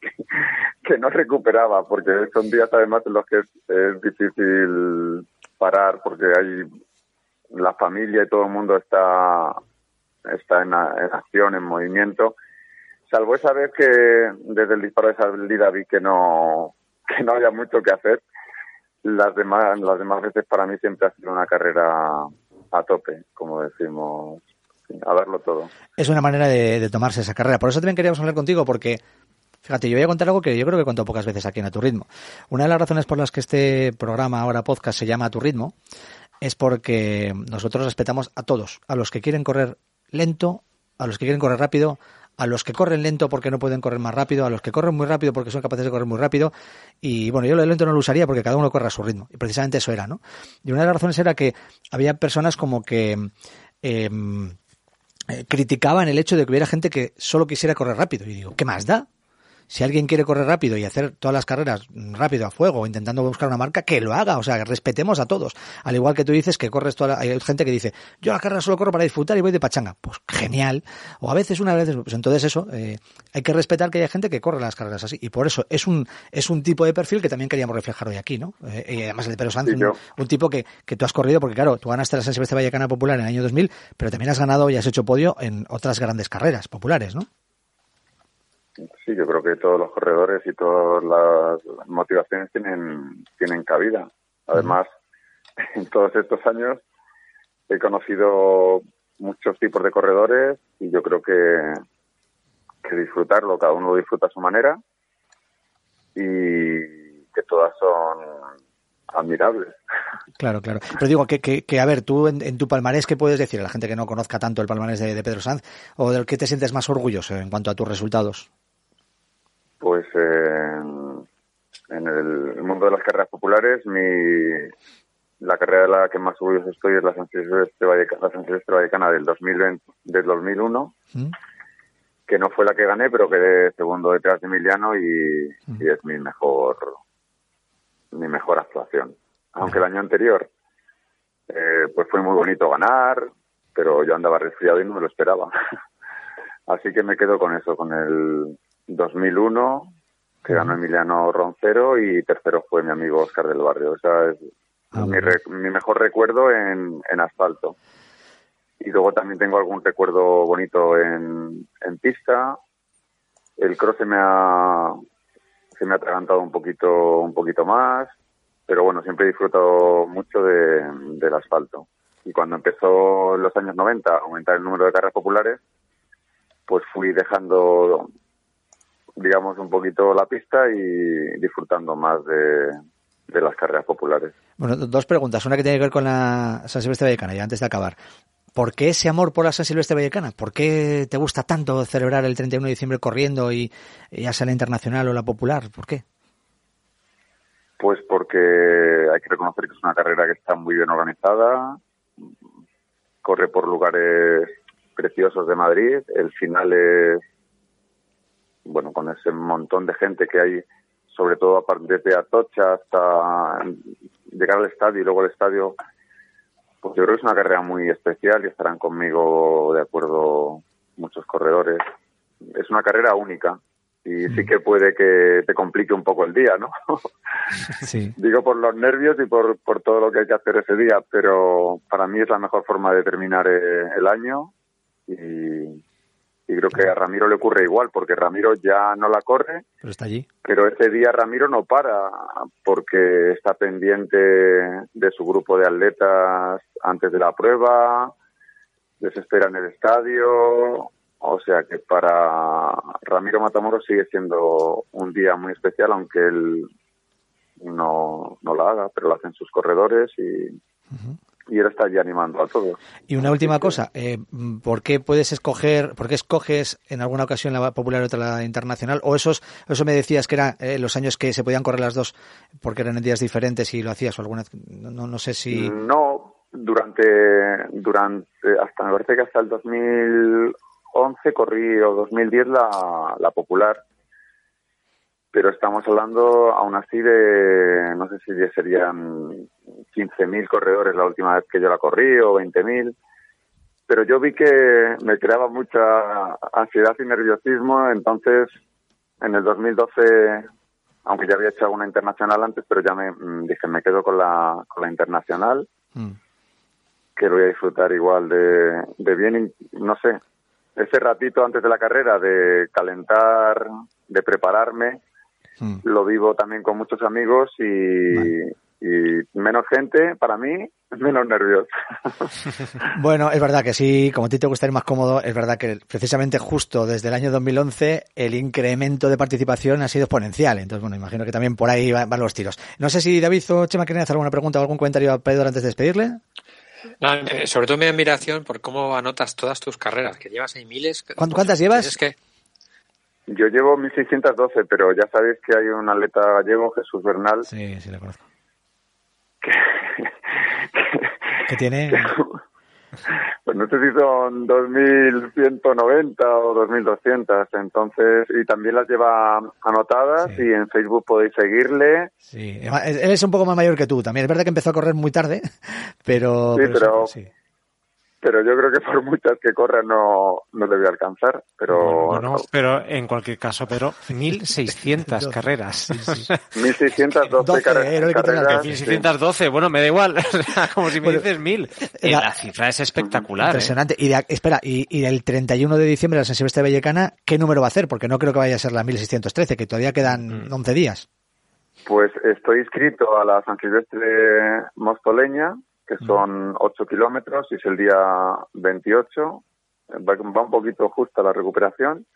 que no recuperaba, porque son días además en los que es, difícil parar, porque hay la familia y todo el mundo está, está en, acción, en movimiento. Salvo esa vez que desde el disparo de salida vi que no, que no había mucho que hacer, las demás, las demás veces para mí siempre ha sido una carrera a tope, como decimos a verlo todo. Es una manera de, tomarse esa carrera. Por eso también queríamos hablar contigo, porque Fíjate, yo voy a contar algo que yo creo que cuento pocas veces aquí en A Tu Ritmo. Una de las razones por las que este programa, ahora podcast, se llama A Tu Ritmo, es porque nosotros respetamos a todos, a los que quieren correr lento, a los que quieren correr rápido, a los que corren lento porque no pueden correr más rápido, a los que corren muy rápido porque son capaces de correr muy rápido. Y bueno, yo lo de lento no lo usaría porque cada uno corre a su ritmo. Y precisamente eso era, ¿no? Y una de las razones era que había personas como que em, eh, criticaban el hecho de que hubiera gente que solo quisiera correr rápido. Y digo, ¿qué más da? Si alguien quiere correr rápido y hacer todas las carreras rápido a fuego, intentando buscar una marca, que lo haga, o sea, que respetemos a todos. Al igual que tú dices que corres toda la, hay gente que dice, yo la carrera solo corro para disfrutar y voy de pachanga. Pues genial. O a veces una vez, pues entonces eso, eh, hay que respetar que haya gente que corre las carreras así. Y por eso es un, es un tipo de perfil que también queríamos reflejar hoy aquí, ¿no? Eh, y además el de Pedro Sánchez, un, tipo que, que tú has corrido, porque claro, tú ganaste la San Silvestre Vallecana Popular en el año 2000, pero también has ganado y has hecho podio en otras grandes carreras populares, ¿no? Sí, yo creo que todos los corredores y todas las motivaciones tienen, tienen cabida. Además, en todos estos años he conocido muchos tipos de corredores y yo creo que, que disfrutarlo, cada uno lo disfruta a su manera y que todas son admirables. Claro, claro. Pero digo que, que, a ver, tú en, tu palmarés, ¿qué puedes decir a la gente que no conozca tanto el palmarés de, de Pedro Sanz o del que te sientes más orgulloso en cuanto a tus resultados? Pues en el mundo de las carreras populares, mi, la carrera de la que más orgulloso estoy es la San Silvestre Vallecana, la San Silvestre Vallecana del, 2020, del 2001, ¿Mm? que no fue la que gané, pero quedé segundo detrás de Emiliano y, ¿Mm? y es mi mejor mi mejor actuación. Aunque el año anterior eh, pues fue muy bonito ganar, pero yo andaba resfriado y no me lo esperaba. Así que me quedo con eso, con el 2001, que ganó Emiliano Roncero, y tercero fue mi amigo Oscar del Barrio. O sea, es ah, mi, mejor recuerdo en, en, asfalto. Y luego también tengo algún recuerdo bonito en, en pista. El cross se me ha se me ha atragantado un poquito un poquito más, pero bueno, siempre he disfrutado mucho de, del asfalto. Y cuando empezó en los años 90 a aumentar el número de carreras populares, pues fui dejando digamos, un poquito la pista y disfrutando más de, las carreras populares. Bueno, dos preguntas. Una que tiene que ver con la San Silvestre Vallecana, y antes de acabar. ¿Por qué ese amor por la San Silvestre Vallecana? ¿Por qué te gusta tanto celebrar el 31 de diciembre corriendo y ya sea la internacional o la popular? ¿Por qué? Pues porque hay que reconocer que es una carrera que está muy bien organizada, corre por lugares preciosos de Madrid, el final es bueno, con ese montón de gente que hay, sobre todo desde Atocha hasta llegar al estadio y luego el estadio, pues yo creo que es una carrera muy especial y estarán conmigo de acuerdo muchos corredores. Es una carrera única y sí que puede que te complique un poco el día, ¿no? Sí. Digo por los nervios y por, por todo lo que hay que hacer ese día, pero para mí es la mejor forma de terminar eh, el año y, y creo que a Ramiro le ocurre igual, porque Ramiro ya no la corre, Pero está allí. pero ese día Ramiro no para porque está pendiente de su grupo de atletas antes de la prueba, les espera en el estadio, o sea que para Ramiro Matamoros sigue siendo un día muy especial, aunque él no, no la haga, pero lo hacen sus corredores y, y él está allí animando a todos. Y una última cosa, eh, ¿por qué puedes escoger, por qué escoges en alguna ocasión la popular y otra la internacional? O esos, eso me decías que eran eh, los años que se podían correr las dos porque eran en días diferentes y lo hacías o alguna, no, no, sé si. No, durante, durante, hasta me parece que hasta el 2011 corrí o 2010 la, la popular. Pero estamos hablando aún así de, no sé si serían 15.000 corredores la última vez que yo la corrí o 20.000. Pero yo vi que me creaba mucha ansiedad y nerviosismo, entonces en el 2012, aunque ya había hecho alguna internacional antes, pero ya me mm, dije, me quedo con la, con la internacional Mm. que lo voy a disfrutar igual de, de bien, y, no sé, ese ratito antes de la carrera de calentar, de prepararme, Mm. lo vivo también con muchos amigos y, y menos gente, para mí, menos nervios. Bueno, es verdad que sí, como a ti te gusta ir más cómodo, es verdad que precisamente justo desde el año 2011 el incremento de participación ha sido exponencial. Entonces, bueno, imagino que también por ahí va- van los tiros. No sé si David o Chema quieren hacer alguna pregunta o algún comentario a Pedro antes de despedirle. No, eh, sobre todo mi admiración por cómo anotas todas tus carreras, que llevas ahí miles. ¿Cuánto- cuántas llevas? Es que Yo llevo 1612, pero ya sabéis que hay un atleta gallego, Jesús Bernal, Sí, sí, lo conozco. que, Que tiene... pues no sé si son 2190 o 2200, entonces, y también las lleva anotadas Sí. y en Facebook podéis seguirle. Sí, él es un poco más mayor que tú también. Es verdad que empezó a correr muy tarde, pero... Sí, pero- sí. Pero yo creo que por muchas que corra no, no le voy a alcanzar, pero Bueno, pero en cualquier caso, pero 1.600 carreras. 1612 12, carre- eh, no le quites las carreras. 1612, bueno, me da igual, como si me Bueno, dices 1000. Eh, la- La cifra es espectacular. ¿eh? Impresionante. Y de- espera, y, y el 31 de diciembre de la San Silvestre de Vallecana, ¿qué número va a hacer? Porque no creo que vaya a ser la 1613, que todavía quedan Mm. 11 días. Pues estoy inscrito a la San Silvestre Mostoleña, que son 8 kilómetros y es el día 28. Va, un poquito justa la recuperación,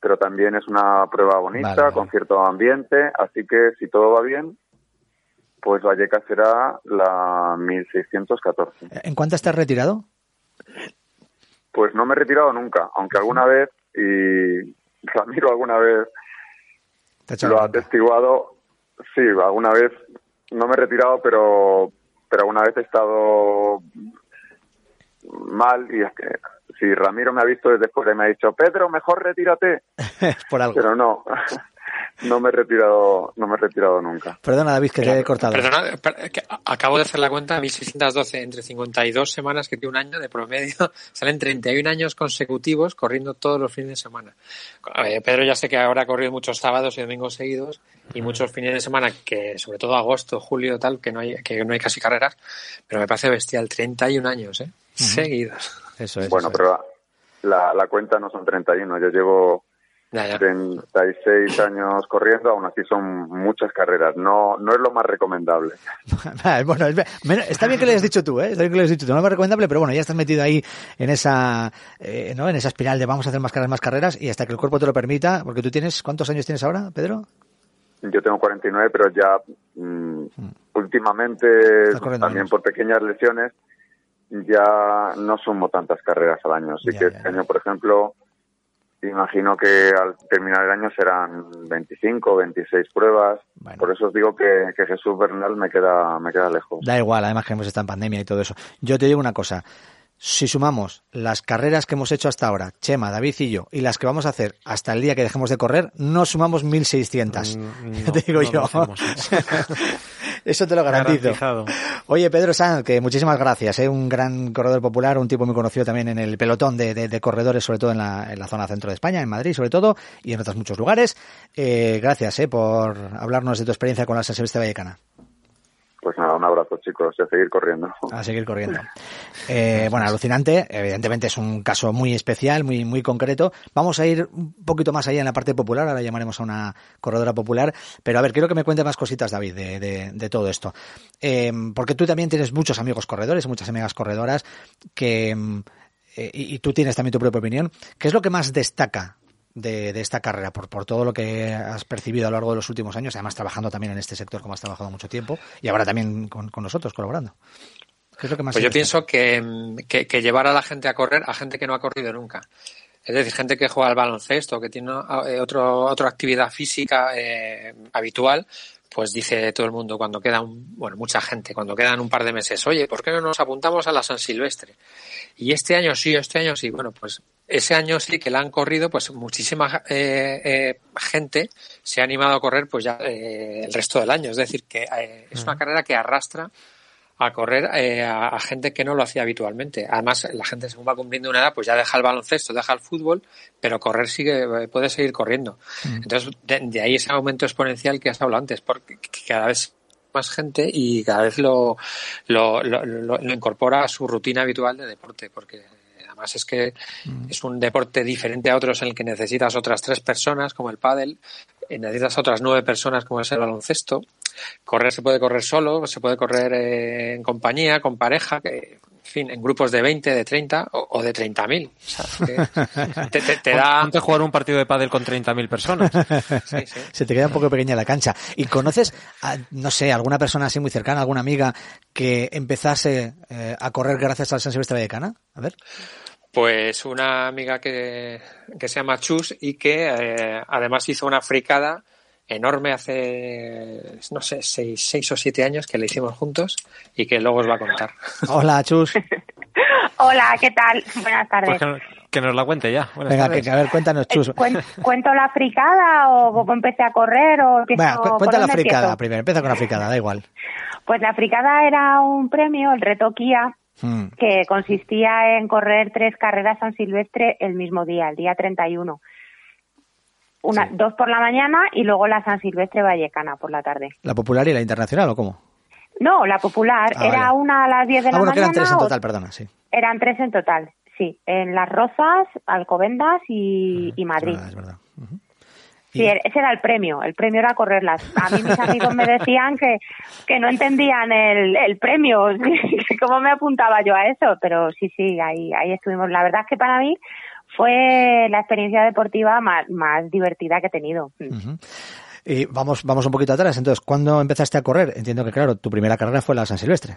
pero también es una prueba bonita, Vale, con cierto ambiente, así que si todo va bien, pues Valleca será la 1614. ¿En cuántas te has retirado? Pues no me he retirado nunca, aunque alguna vez, y Ramiro alguna vez lo ha atestiguado, sí, alguna vez no me he retirado, pero, pero alguna vez he estado mal y es que si Ramiro me ha visto desde fuera y me ha dicho, Pedro, mejor retírate, Por algo. pero no, no me he retirado, no me he retirado nunca. Perdona, David, que te he cortado. Perdona, per- que a- acabo de hacer la cuenta, 1612 entre 52 semanas que tiene un año de promedio, salen 31 años consecutivos corriendo todos los fines de semana. Eh, Pedro ya sé que ahora ha corrido muchos sábados y domingos seguidos y muchos fines de semana que sobre todo agosto, julio tal, que no hay que no hay casi carreras, pero me parece bestial 31 años, ¿eh? Seguidos. Eso es. Bueno, eso es. pero la, la cuenta no son 31, yo llevo Ya, ya. 36 años corriendo, aún así son muchas carreras, no, no es lo más recomendable. Bueno, está bien que le hayas dicho tú, ¿eh? Está bien que le hayas dicho tú. No es más recomendable, pero bueno, ya estás metido ahí en esa, eh, ¿no? En esa espiral de vamos a hacer más carreras, más carreras y hasta que el cuerpo te lo permita, porque tú tienes, ¿cuántos años tienes ahora, Pedro? Yo tengo 49, pero ya mm, últimamente, también por pequeñas lesiones, ya no sumo tantas carreras al año. Así Ya, que este año, por ejemplo, imagino que al terminar el año serán 25, 26 pruebas. Bueno. Por eso os digo que, que Jesús Bernal me queda, me queda lejos. Da igual, además que hemos estado en pandemia y todo eso. Yo te digo una cosa. Si sumamos las carreras que hemos hecho hasta ahora, Chema, David y yo, y las que vamos a hacer hasta el día que dejemos de correr, no sumamos 1600. Mm, Ya no, te digo no yo. Eso te lo garantizo. Garantizado. Oye, Pedro Sanz, que muchísimas gracias. ¿eh? Un gran corredor popular, un tipo muy conocido también en el pelotón de, de- de corredores, sobre todo en la, en la zona centro de España, en Madrid sobre todo, y en otros muchos lugares. Eh, gracias eh, por hablarnos de tu experiencia con la San Silvestre Vallecana. Pues nada, un abrazo chicos y a seguir corriendo. A seguir corriendo. Eh, bueno, alucinante. Evidentemente es un caso muy especial, muy, muy concreto. Vamos a ir un poquito más allá en la parte popular. Ahora llamaremos a una corredora popular. Pero a ver, quiero que me cuente más cositas, David, de, de- de todo esto. Eh, porque tú también tienes muchos amigos corredores, muchas amigas corredoras, que, mm, eh, y tú tienes también tu propia opinión. ¿Qué es lo que más destaca de, de esta carrera, por, por todo lo que has percibido a lo largo de los últimos años, además trabajando también en este sector como has trabajado mucho tiempo, y ahora también con, con nosotros colaborando? ¿Qué es lo que más Pues yo pienso que, que, que llevar a la gente a correr, a gente que no ha corrido nunca. Es decir, gente que juega al baloncesto, que tiene eh, otro, otra actividad física eh, habitual, pues dice todo el mundo cuando queda un, bueno, mucha gente, cuando quedan un par de meses, oye, ¿por qué no nos apuntamos a la San Silvestre? Y este año sí, este año sí. Bueno, pues ese año sí que la han corrido, pues muchísima eh, eh, gente se ha animado a correr pues ya eh, el resto del año. Es decir, que eh, es una carrera que arrastra a correr eh, a, a gente que no lo hacía habitualmente. Además, la gente según va cumpliendo una edad, pues ya deja el baloncesto, deja el fútbol, pero correr sigue, eh, puede seguir corriendo. Entonces, de, de ahí ese aumento exponencial que has hablado antes, porque cada vez más gente y cada vez lo, lo, lo, lo- lo incorpora a su rutina habitual de deporte, porque además es que es un deporte diferente a otros en el que necesitas otras tres personas, como el pádel, necesitas otras nueve personas, como es el baloncesto. Correr se puede correr solo, se puede correr eh, en compañía, con pareja, que, en fin, en grupos de 20, de 30 o, o de 30.000. O sea, te, te- te da... Ponte jugar un partido de pádel con 30.000 personas. Sí, sí. Se te queda un poco pequeña la cancha. ¿Y conoces, a, no sé, alguna persona así muy cercana, alguna amiga que empezase eh, a correr gracias al San Silvestre Vallecana? A ver. Pues una amiga que, que se llama Chus y que eh, además hizo una fricada enorme hace, no sé, seis, seis o siete años que le hicimos juntos y que luego os va a contar. Hola, Chus. Hola, ¿qué tal? Buenas tardes. Pues que, que nos la cuente ya. Buenas Venga, tardes. que, a ver, cuéntanos, Chus. Eh, cuen- ¿Cuento la fricada o cómo empecé a correr o Venga, cu- cuenta la fricada empiezo? primero. Empieza con la fricada, da igual. Pues la fricada era un premio, el reto Kia, Mm. que consistía en correr tres carreras San Silvestre el mismo día, el día 31. Una, Dos por la mañana y luego la San Silvestre Vallecana por la tarde. ¿La popular y la internacional o cómo? No, la popular. Ah, era vale. una a las 10 de Ah, la bueno, mañana. eran tres en total, perdona, sí. Eran tres en total, sí. En Las Rozas, Alcobendas y, y Es Madrid. verdad, es verdad. Sí, ese era el premio, el premio era correrlas. A mí mis amigos me decían que, que no entendían el, el premio, cómo me apuntaba yo a eso, pero sí, sí, ahí, ahí estuvimos. La verdad es que para mí fue la experiencia deportiva más, más divertida que he tenido. Ujú. Y vamos, vamos un poquito atrás. Entonces, ¿cuándo empezaste a correr? Entiendo que, claro, tu primera carrera fue la San Silvestre.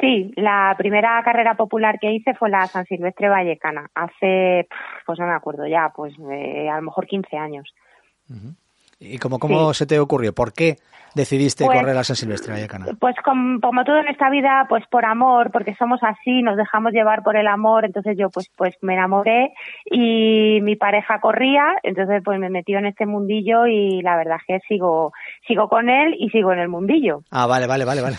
Sí, la primera carrera popular que hice fue la San Silvestre Vallecana, hace, pues no me acuerdo ya, pues eh, a lo mejor 15 años. Mm-hmm. ¿Y cómo, cómo se te ocurrió? ¿Por qué decidiste Pues- correr la San Silvestre Vallecana? Pues com- como todo en esta vida, pues por amor, porque somos así, nos dejamos llevar por el amor, entonces yo pues pues me enamoré y mi pareja corría, entonces pues me metió en este mundillo y la verdad es que sigo sigo con él y sigo en el mundillo. Ah, vale, vale, vale, vale.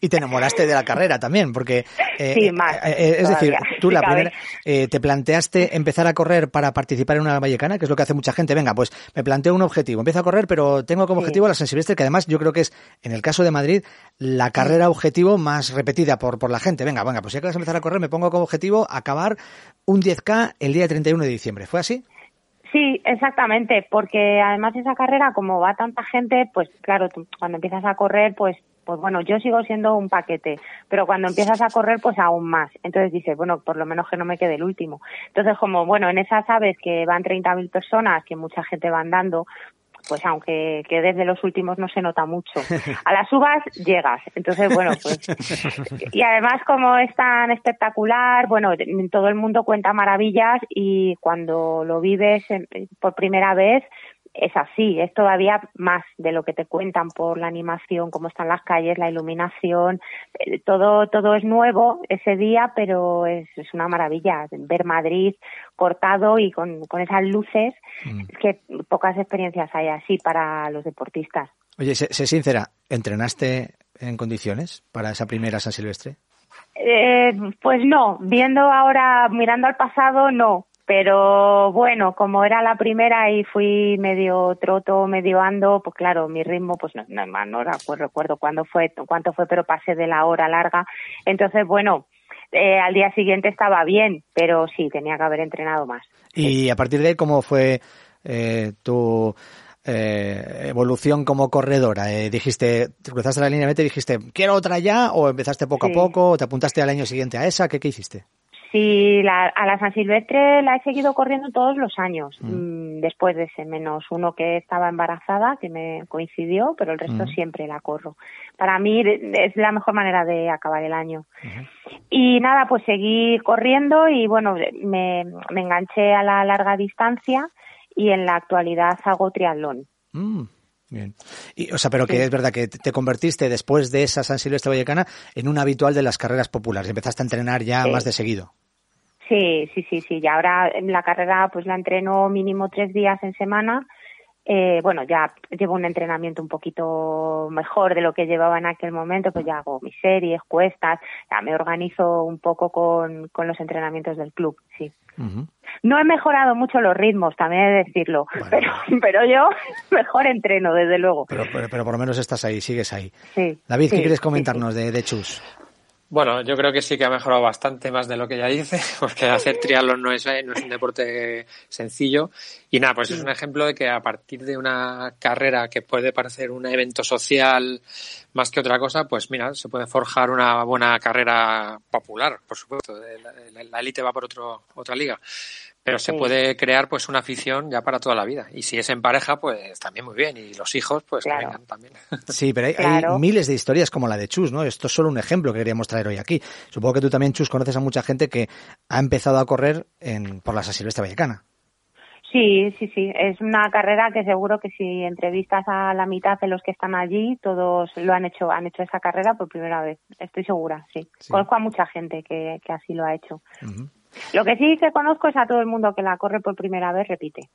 Y te enamoraste de la carrera también, porque... eh, Sí, eh, más, eh, es decir, tú la cabe. primera... eh, ¿Te planteaste empezar a correr para participar en una vallecana? Que es lo que hace mucha gente. Venga, pues me planteo un objetivo. Empiezo a correr, pero tengo como Sí. objetivo la San Silvestre, que además yo creo que es, en el caso de Madrid, la carrera objetivo más repetida por, por la gente. Venga, venga, pues ya que vas a empezar a correr, me pongo como objetivo acabar un 10K el día 31 de diciembre. ¿Fue así? Sí, exactamente, porque además esa carrera, como va tanta gente, pues claro, tú cuando empiezas a correr, pues pues bueno, yo sigo siendo un paquete, pero cuando empiezas a correr, pues aún más. Entonces dices, bueno, por lo menos que no me quede el último. Entonces, como, bueno, en esas sabes que van 30.000 personas, que mucha gente va andando, pues aunque que desde los últimos no se nota mucho. A las uvas llegas. Entonces, bueno, pues. Y además, como es tan espectacular, bueno, todo el mundo cuenta maravillas y cuando lo vives en- por primera vez, es así, es todavía más de lo que te cuentan por la animación, cómo están las calles, la iluminación, eh, todo, todo es nuevo ese día, pero es, es una maravilla ver Madrid cortado y con, con esas luces, es que pocas experiencias hay así para los deportistas. Oye, sé, sé sincera, ¿entrenaste en condiciones para esa primera San Silvestre? Eh, pues no, viendo ahora, mirando al pasado, no. Pero bueno, como era la primera y fui medio troto, medio ando, pues claro, mi ritmo, pues no, no, no recuerdo cuándo fue, cuánto fue, pero pasé de la hora larga. Entonces, bueno, eh, al día siguiente estaba bien, pero sí, tenía que haber entrenado más. Y a partir de ahí, ¿cómo fue eh, tu eh, evolución como corredora? Eh, dijiste, te cruzaste la línea de meta y dijiste, ¿quiero otra ya? ¿O empezaste poco Sí. a poco? ¿O te apuntaste al año siguiente a esa? ¿Qué, qué hiciste? Sí, la, a la San Silvestre la he seguido corriendo todos los años, mm, después de ese menos uno que estaba embarazada, que me coincidió, pero el resto Mm. siempre la corro. Para mí es la mejor manera de acabar el año. Y nada, pues seguí corriendo y bueno, me, me enganché a la larga distancia y en la actualidad hago triatlón. Mm, bien. Y, o sea, pero que es verdad que te convertiste después de esa San Silvestre Vallecana en un habitual de las carreras populares. Empezaste a entrenar ya Sí. más de seguido. Sí, sí, sí, sí. Y ahora en la carrera pues la entreno mínimo tres días en semana. Eh, bueno, ya llevo un entrenamiento un poquito mejor de lo que llevaba en aquel momento, pues ya hago mis series, cuestas, ya me organizo un poco con, con los entrenamientos del club, sí. No he mejorado mucho los ritmos, también he de decirlo, pero, pero yo mejor entreno, desde luego. Pero, pero, pero por lo menos estás ahí, sigues ahí. Sí, David, ¿qué sí, quieres sí, comentarnos de, de Chus? Bueno, yo creo que sí que ha mejorado bastante más de lo que ya dice, porque hacer triatlón no es, eh, no es un deporte sencillo. Y nada, pues es un ejemplo de que a partir de una carrera que puede parecer un evento social más que otra cosa, pues mira, se puede forjar una buena carrera popular, por supuesto. La, la élite va por otro, otra liga. Pero se puede crear pues una afición ya para toda la vida. Y si es en pareja, pues también muy bien. Y los hijos, pues que Claro. vengan también. Sí, pero hay, miles de historias como la de Chus, ¿no? Esto es solo un ejemplo que queríamos traer hoy aquí. Supongo que tú también, Chus, conoces a mucha gente que ha empezado a correr en, por la San Silvestre Vallecana. Sí, sí, sí. Es una carrera que seguro que si entrevistas a la mitad de los que están allí, todos lo han hecho, han hecho esa carrera por primera vez. Estoy segura, sí. Conozco a mucha gente que, que así lo ha hecho. Lo que sí que conozco es a todo el mundo que la corre por primera vez, repite.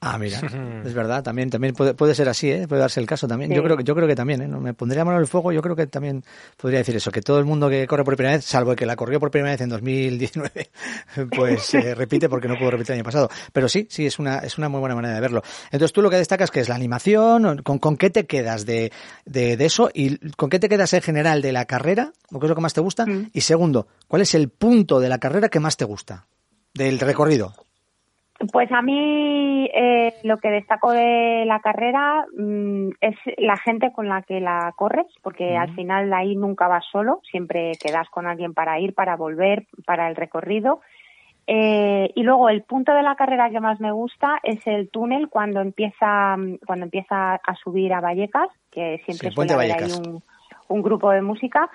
Ah, mira, es verdad, también, también puede, puede ser así, ¿eh? puede darse el caso también. Sí. Yo creo que, yo creo que también, ¿eh? No me pondría mano en el fuego, yo creo que también podría decir eso, que todo el mundo que corre por primera vez, salvo el que la corrió por primera vez en 2019, pues eh, repite porque no pudo repetir el año pasado. Pero sí, sí, es una, es una muy buena manera de verlo. Entonces tú lo que destacas que es la animación, con, con qué te quedas de, de, de eso y con qué te quedas en general de la carrera, o qué es lo que más te gusta. Y segundo, ¿cuál es el punto de la carrera que más te gusta? Del recorrido. Pues a mí eh, lo que destaco de la carrera mm, es la gente con la que la corres, porque al final ahí nunca vas solo, siempre quedas con alguien para ir, para volver, para el recorrido. Eh, y luego el punto de la carrera que más me gusta es el túnel cuando empieza mm, cuando empieza a subir a Vallecas, que siempre Sí, suele haber ahí un grupo de música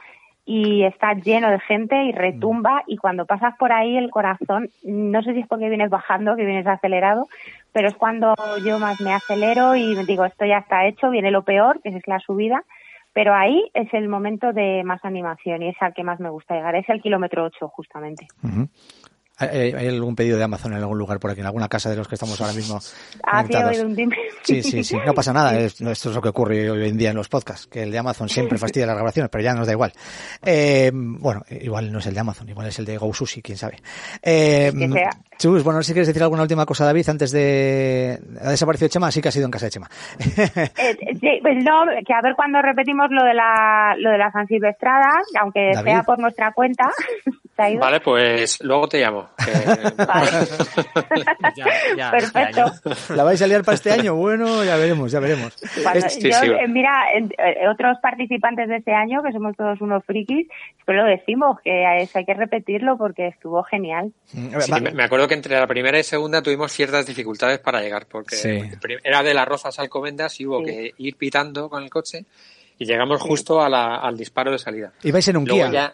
y está lleno de gente y retumba y cuando pasas por ahí el corazón, no sé si es porque vienes bajando, que vienes acelerado, pero es cuando yo más me acelero y digo, esto ya está hecho, viene lo peor, que es la subida, pero ahí es el momento de más animación y es al que más me gusta llegar, es el kilómetro 8 justamente. Ujú. ¿Hay, hay algún pedido de Amazon en algún lugar por aquí, en alguna casa de los que estamos ahora mismo conectados? oído un timbre. Sí, sí, sí, no pasa nada. es- esto es lo que ocurre hoy en día en los podcasts, que el de Amazon siempre fastidia las grabaciones, pero ya nos da igual. Eh, bueno, igual no es el de Amazon, igual es el de GoSushi, quién sabe. Eh. Chus, bueno, no sé si quieres decir alguna última cosa, David, antes de... ¿Ha desaparecido Chema? Sí que ha sido en casa de Chema. Eh, sí, pues no, que a ver cuando repetimos lo de la, lo de la San Silvestrada, aunque David. sea por nuestra cuenta. Vale, pues luego te llamo. Que- Perfecto. ¿La vais a liar para este año? Bueno, ya veremos, ya veremos. Yo, eh, mira, en- eh, otros participantes de este año, que somos todos unos frikis, pero lo decimos, que a eso hay que repetirlo porque estuvo genial. Sí, me, me acuerdo que entre la primera y segunda tuvimos ciertas dificultades para llegar, porque era de las Rozas a Alcobendas y hubo Sí. que ir pitando con el coche y llegamos justo a la- al disparo de salida. ¿Ibais en un Luego Kia? ya,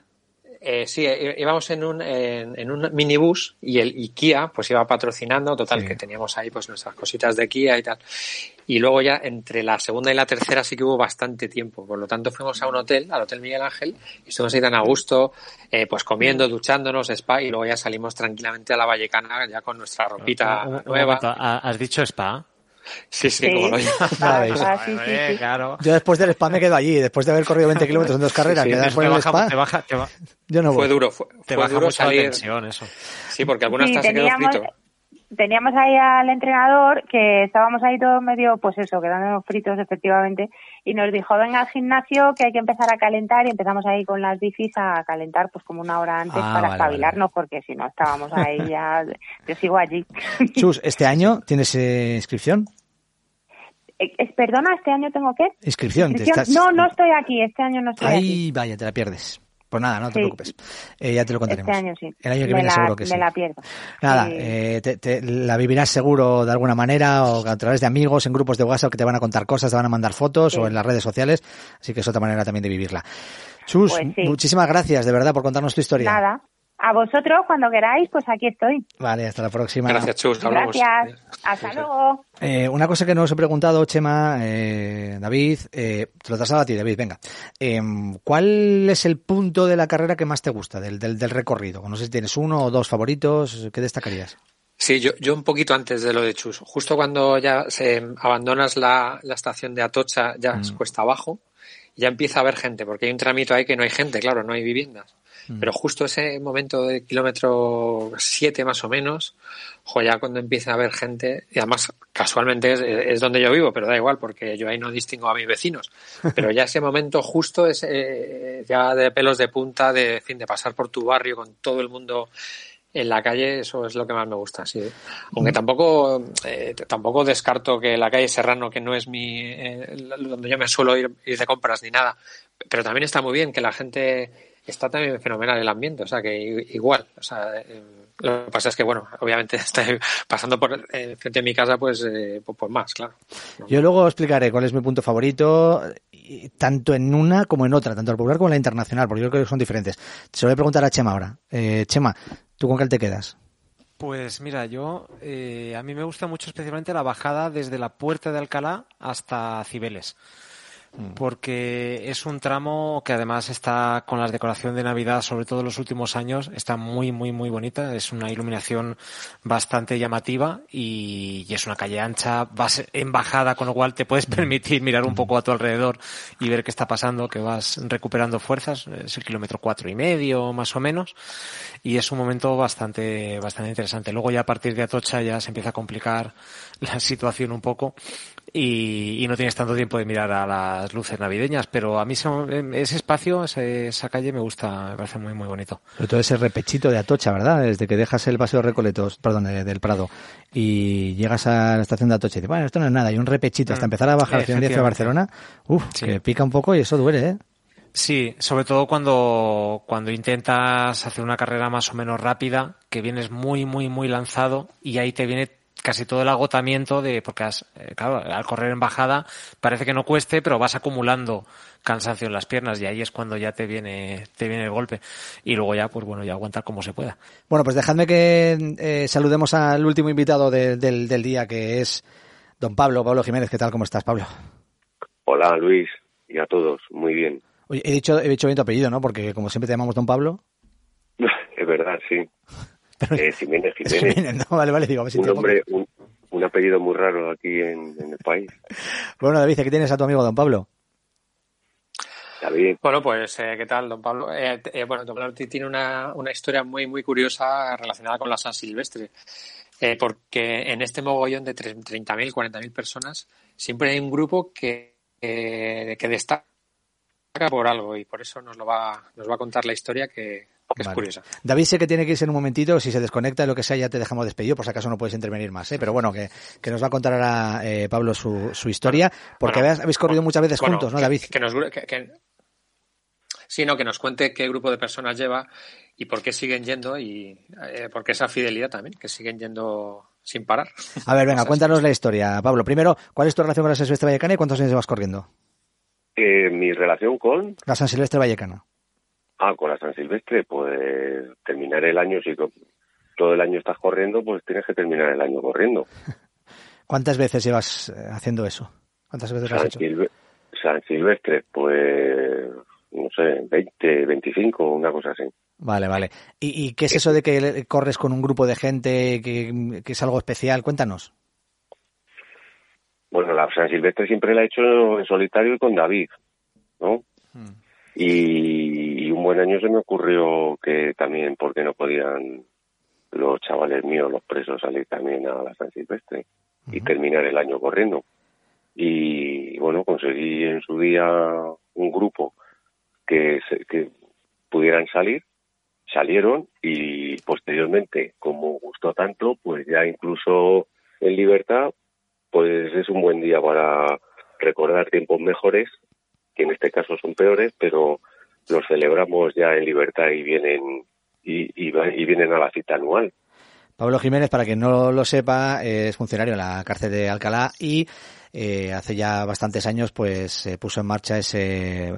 eh, sí, eh, íbamos en un, en, en un minibús y el y Kia pues iba patrocinando, total, que teníamos ahí pues nuestras cositas de Kia y tal. Y luego ya entre la segunda y la tercera sí que hubo bastante tiempo, por lo tanto fuimos a un hotel, al Hotel Miguel Ángel, y estuvimos ahí tan a gusto, eh, pues comiendo, duchándonos, spa, y luego ya salimos tranquilamente a la Vallecana ya con nuestra ropita nueva. ¿ha- ¿Has dicho spa? Sí, sí, Sí. como lo Ya veis. Ah, sí, sí, Eh, sí. claro. Yo después del spa me quedo allí, después de haber corrido 20 kilómetros en dos carreras, por el baja- spa, te baja- te ba- yo no voy. Fue duro, fue, te fue baja duro salir. tensión, eso. Sí, porque algunas quedó teníamos, frito. teníamos ahí al entrenador que estábamos ahí todos medio, pues eso, quedándonos fritos efectivamente, y nos dijo, venga al gimnasio que hay que empezar a calentar y empezamos ahí con las bicis a calentar pues como una hora antes Ah, para vale, espabilarnos porque si no estábamos ahí ya, yo sigo allí. Chus, ¿este año tienes eh, inscripción? Eh, Perdona, ¿este año tengo qué? Inscripción. te ¿Inscripción? estás- No, no estoy aquí, este año no estoy aquí. Ay, vaya, te la pierdes. Pues nada, no te Sí. preocupes. Eh, ya te lo contaremos. Este año sí. El año que me viene la, seguro que me sí. la pierdo. Nada, eh, te- te- la vivirás seguro de alguna manera o a través de amigos en grupos de WhatsApp que te van a contar cosas, te van a mandar fotos Sí. o en las redes sociales, así que es otra manera también de vivirla. Chus, Pues sí. muchísimas gracias de verdad por contarnos tu historia. Nada. A vosotros, cuando queráis, pues aquí estoy. Vale, hasta la próxima. Gracias, Chus. Hablamos. Gracias. Hasta luego. Eh, una cosa que no os he preguntado, Chema, eh, David, eh, te lo traslado a ti, David, venga. Eh, ¿Cuál es el punto de la carrera que más te gusta, del, del, del recorrido? No sé si tienes uno o dos favoritos, ¿qué destacarías? Sí, yo, yo un poquito antes de lo de Chus. Justo cuando ya se abandonas la, la estación de Atocha, ya es cuesta abajo, ya empieza a haber gente, porque hay un tramito ahí que no hay gente, claro, no hay viviendas. Pero justo ese momento de kilómetro 7 más o menos, jo, ya cuando empieza a haber gente, y además casualmente es, es donde yo vivo, pero da igual, porque yo ahí no distingo a mis vecinos. Pero ya ese momento justo es eh, ya de pelos de punta, de, en fin, de pasar por tu barrio con todo el mundo en la calle, eso es lo que más me gusta, sí. Aunque tampoco, eh, tampoco descarto que la calle Serrano, que no es mi, eh, donde yo me suelo ir, ir de compras ni nada, pero también está muy bien que la gente está también fenomenal el ambiente, o sea que igual, o sea, eh, lo que pasa es que bueno, obviamente está pasando por eh, frente de mi casa, pues, eh, pues, pues más, claro. Yo luego explicaré cuál es mi punto favorito, y tanto en una como en otra, tanto el popular como en la internacional, porque yo creo que son diferentes. Se lo voy a preguntar a Chema ahora. Eh, Chema, ¿tú con cuál te quedas? Pues mira, yo eh, a mí me gusta mucho especialmente la bajada desde la puerta de Alcalá hasta Cibeles. Porque es un tramo que además está con la decoración de Navidad, sobre todo en los últimos años, está muy, muy, muy bonita. Es una iluminación bastante llamativa y, y es una calle ancha, vas en bajada, con lo cual te puedes permitir mirar un poco a tu alrededor y ver qué está pasando, que vas recuperando fuerzas. Es el kilómetro cuatro y medio, más o menos. Y es un momento bastante, bastante interesante. Luego ya a partir de Atocha ya se empieza a complicar la situación un poco y, y no tienes tanto tiempo de mirar a las luces navideñas, pero a mí ese, ese espacio, ese, esa calle me gusta, me parece muy, muy bonito. Sobre todo ese repechito de Atocha, ¿verdad? Desde que dejas el paseo Recoletos, perdón, de- del Prado, y llegas a la estación de Atocha y dices, bueno, esto no es nada, hay un repechito hasta Mm, empezar a bajar hacia efectivamente. Barcelona, uff, Sí. que pica un poco y eso duele, ¿eh? Sí, sobre todo cuando, cuando intentas hacer una carrera más o menos rápida, que vienes muy, muy, muy lanzado y ahí te viene casi todo el agotamiento de, porque has, eh, claro, al correr en bajada parece que no cueste, pero vas acumulando cansancio en las piernas y ahí es cuando ya te viene, te viene el golpe. Y luego ya, pues bueno, ya aguantar como se pueda. Bueno, pues dejadme que eh, saludemos al último invitado de- del, del día, que es don Pablo, Pablo Jiménez. ¿Qué tal? ¿Cómo estás, Pablo? Hola Luis y a todos, muy bien. Oye, he dicho, he dicho bien tu apellido, ¿no? Porque como siempre te llamamos don Pablo. Es verdad, sí. Eh, Jiménez, Es Jiménez, Jiménez, ¿no? Vale, vale, digo, a ver si un nombre, un, un apellido muy raro aquí en, en el país. Bueno, David, aquí tienes a tu amigo don Pablo. David, Bueno, pues, eh, ¿qué tal, don Pablo? Eh, eh, bueno, don Pablo tiene una, una historia muy, muy curiosa relacionada con la San Silvestre. Eh, porque en este mogollón de 30.000, 40.000 personas, siempre hay un grupo que, eh, que destaca por algo y por eso nos lo va, nos va a contar la historia que, que es Vale. curiosa. David sé que tiene que irse en un momentito, si se desconecta lo que sea ya te dejamos despedido, por si acaso no puedes intervenir más, ¿eh? pero bueno, que, que nos va a contar ahora eh, Pablo su, su historia, porque Bueno, habéis, habéis corrido muchas veces Bueno, juntos, ¿no, David? Que, nos, que, que- sí, no, que nos cuente qué grupo de personas lleva y por qué siguen yendo y eh, por qué esa fidelidad también, que siguen yendo sin parar. A ver, venga, cuéntanos la historia, Pablo. Primero, ¿cuál es tu relación con la San Silvestre Vallecana y cuántos años llevas corriendo? eh, mi relación con, La San Silvestre Vallecana. Ah, con la San Silvestre, pues terminar el año, si to- todo el año estás corriendo, pues tienes que terminar el año corriendo. ¿Cuántas veces llevas eh, haciendo eso? ¿Cuántas veces lo has San, hecho? Silve- San Silvestre, pues, no sé, 20, 25, una cosa así. Vale, vale. ¿Y, y qué es eso de que corres con un grupo de gente, que, que es algo especial? Cuéntanos. bueno, la San Silvestre siempre la he hecho en solitario y con David, ¿no? Hmm. Y, un buen año se me ocurrió que también, porque no podían los chavales míos, los presos, salir también a la San Silvestre y terminar el año corriendo. Y bueno, conseguí en su día un grupo que, que pudieran salir, salieron y posteriormente, como gustó tanto, pues ya incluso en libertad, pues es un buen día para recordar tiempos mejores, que en este caso son peores, pero los celebramos ya en libertad y vienen y, vienen a la cita anual. Pablo Jiménez, para quien no lo sepa, es funcionario en la cárcel de Alcalá y eh, hace ya bastantes años pues se puso en marcha ese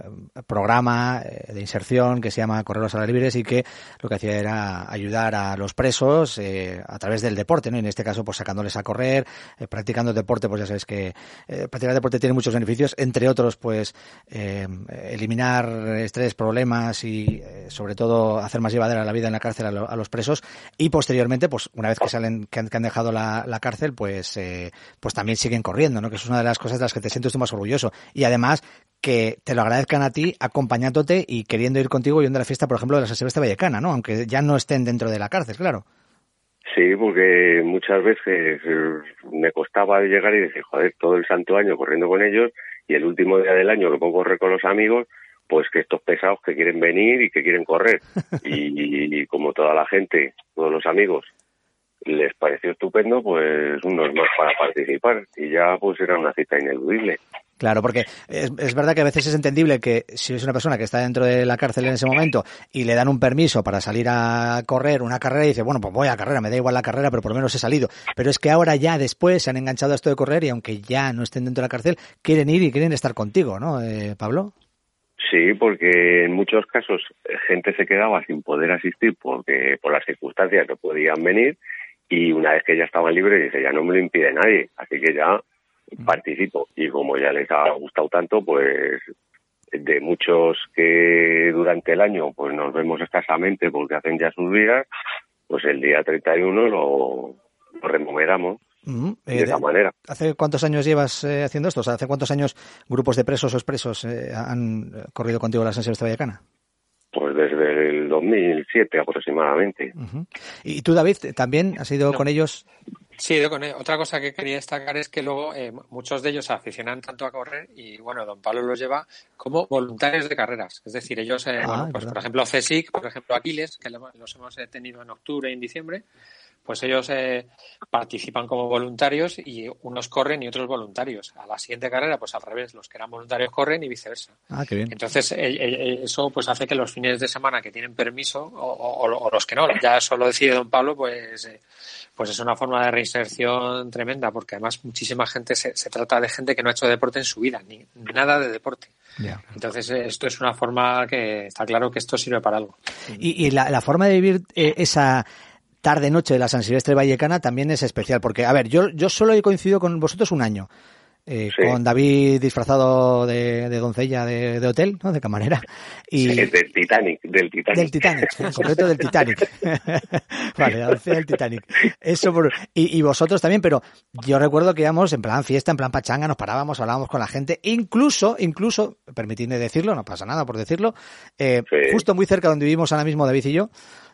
programa eh, de inserción que se llama Correros a las Libres y que lo que hacía era ayudar a los presos eh, a través del deporte, ¿no? En este caso pues sacándoles a correr, practicando deporte, pues ya sabes que practicar deporte tiene muchos beneficios, entre otros pues eliminar estrés, problemas y sobre todo hacer más llevadera la vida en la cárcel a, los presos y posteriormente pues una vez que salen, que han, dejado la, cárcel pues pues también siguen corriendo, ¿no? Es una de las cosas de las que te sientes tú más orgulloso. Y además, que te lo agradezcan a ti acompañándote y queriendo ir contigo yendo a la fiesta, por ejemplo, de la San Silvestre Vallecana, ¿no? Aunque ya no estén dentro de la cárcel, claro. Sí, porque muchas veces eh, me costaba llegar y decir, joder, todo el santo año corriendo con ellos y el último día del año que puedo correr con los amigos, pues que estos pesados que quieren venir y que quieren correr. y como toda la gente, todos los amigos, les pareció estupendo, pues unos más para participar y ya pues era una cita ineludible. Claro, porque es, es, verdad que a veces es entendible que si es una persona que está dentro de la cárcel en ese momento y le dan un permiso para salir a correr una carrera y dice, bueno, pues voy a carrera, me da igual la carrera, pero por lo menos he salido. Pero es que ahora ya después se han enganchado a esto de correr y aunque ya no estén dentro de la cárcel, quieren ir y quieren estar contigo, ¿no, eh, Pablo? Sí, porque en muchos casos gente se quedaba sin poder asistir porque por las circunstancias no podían venir y una vez que ya estaban libres, dice, ya no me lo impide nadie, así que ya participo. Y como ya les ha gustado tanto, pues de muchos que durante el año pues nos vemos escasamente porque hacen ya sus vidas, pues el día 31 lo, lo remuneramos. de esa eh, manera. ¿Hace cuántos años llevas eh, haciendo esto? O sea, ¿Hace cuántos años grupos de presos o expresos eh, han corrido contigo la San de Vallecana? Pues desde el 2007 aproximadamente. ¿Y tú, David, también has ido con ellos? Sí, he ido con ellos. Otra cosa que quería destacar es que luego eh, muchos de ellos se aficionan tanto a correr y, bueno, don Pablo los lleva como voluntarios de carreras. Es decir, ellos, eh, ah, pues, por ejemplo, CSIC, por ejemplo, Aquiles, que los hemos eh, tenido en octubre y en diciembre, pues ellos eh, participan como voluntarios y unos corren y otros voluntarios. A la siguiente carrera, pues al revés, los que eran voluntarios corren y viceversa. Ah, qué bien. Entonces, eh, eh, eso pues hace que los fines de semana que tienen permiso, o, los que no, ya solo decide don Pablo, pues, pues es una forma de reinserción tremenda, porque además muchísima gente se, trata de gente que no ha hecho deporte en su vida, ni nada de deporte. Entonces, esto es una forma que está claro que esto sirve para algo. Y, y la, la, forma de vivir esa tarde-noche de la San Silvestre Vallecana también es especial, porque, a ver, yo, yo solo he coincidido con vosotros un año. Eh, con David disfrazado de, doncella de, hotel, ¿no? De camarera. Y... del Titanic, del Titanic. Del Titanic, en concreto del Titanic. vale, la doncella del Titanic. Eso por... y, y, vosotros también, pero yo recuerdo que íbamos en plan fiesta, en plan pachanga, nos parábamos, hablábamos con la gente, incluso, incluso, permitidme decirlo, no pasa nada por decirlo, eh, justo muy cerca donde vivimos ahora mismo David y yo,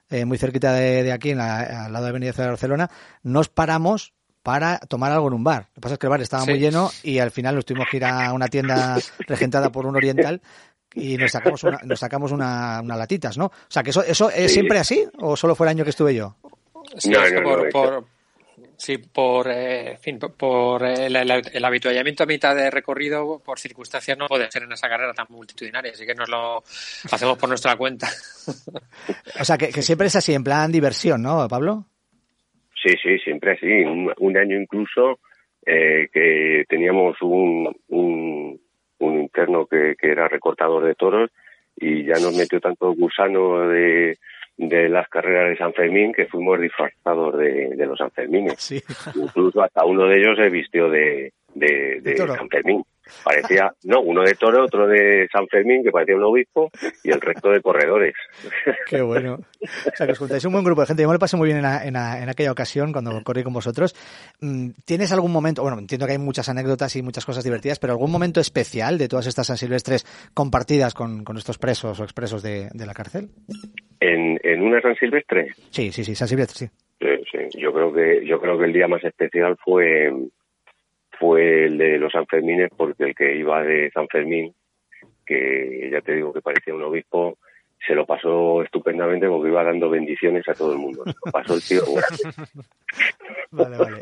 eh, muy cerquita de, aquí, en al lado de Avenida de Barcelona, nos paramos para tomar algo en un bar. Lo que pasa es que el bar estaba muy lleno y al final nos tuvimos que ir a una tienda regentada por un oriental y nos sacamos una, nos sacamos una, latitas, ¿no? O sea, que eso, eso es siempre así o solo fue el año que estuve yo? Sí, por, Sí, por, eh, fin, por el, el, habituallamiento a mitad de recorrido, por circunstancias, no puede ser en esa carrera tan multitudinaria, así que nos lo hacemos por nuestra cuenta. o sea, que, siempre es así, en plan diversión, ¿no, Pablo? Sí, sí, siempre así. Un, año incluso eh, que teníamos un, un, un interno que, que era recortador de toros y ya nos metió tanto gusano de de las carreras de San Fermín que fuimos disfrazados de, los San Fermines. Incluso hasta uno de ellos se vistió de, de, San Fermín. Parecía, no, uno de Toro, otro de San Fermín, que parecía un obispo, y el resto de corredores. Qué bueno. O sea, que os juntáis un buen grupo de gente. Yo me lo pasé muy bien en, en, en, aquella ocasión cuando corrí con vosotros. Mm, ¿Tienes algún momento, bueno, entiendo que hay muchas anécdotas y muchas cosas divertidas, pero algún momento especial de todas estas San Silvestres compartidas con, con estos presos o expresos de, de la cárcel? ¿En, ¿En una San Silvestre? Sí, sí, sí, San Silvestre, sí. Sí, sí. Yo creo que yo creo que el día más especial fue fue el de los Sanfermines porque el que iba de San Fermín, que ya te digo que parecía un obispo, se lo pasó estupendamente porque iba dando bendiciones a todo el mundo. Pasó el tío. vale, vale.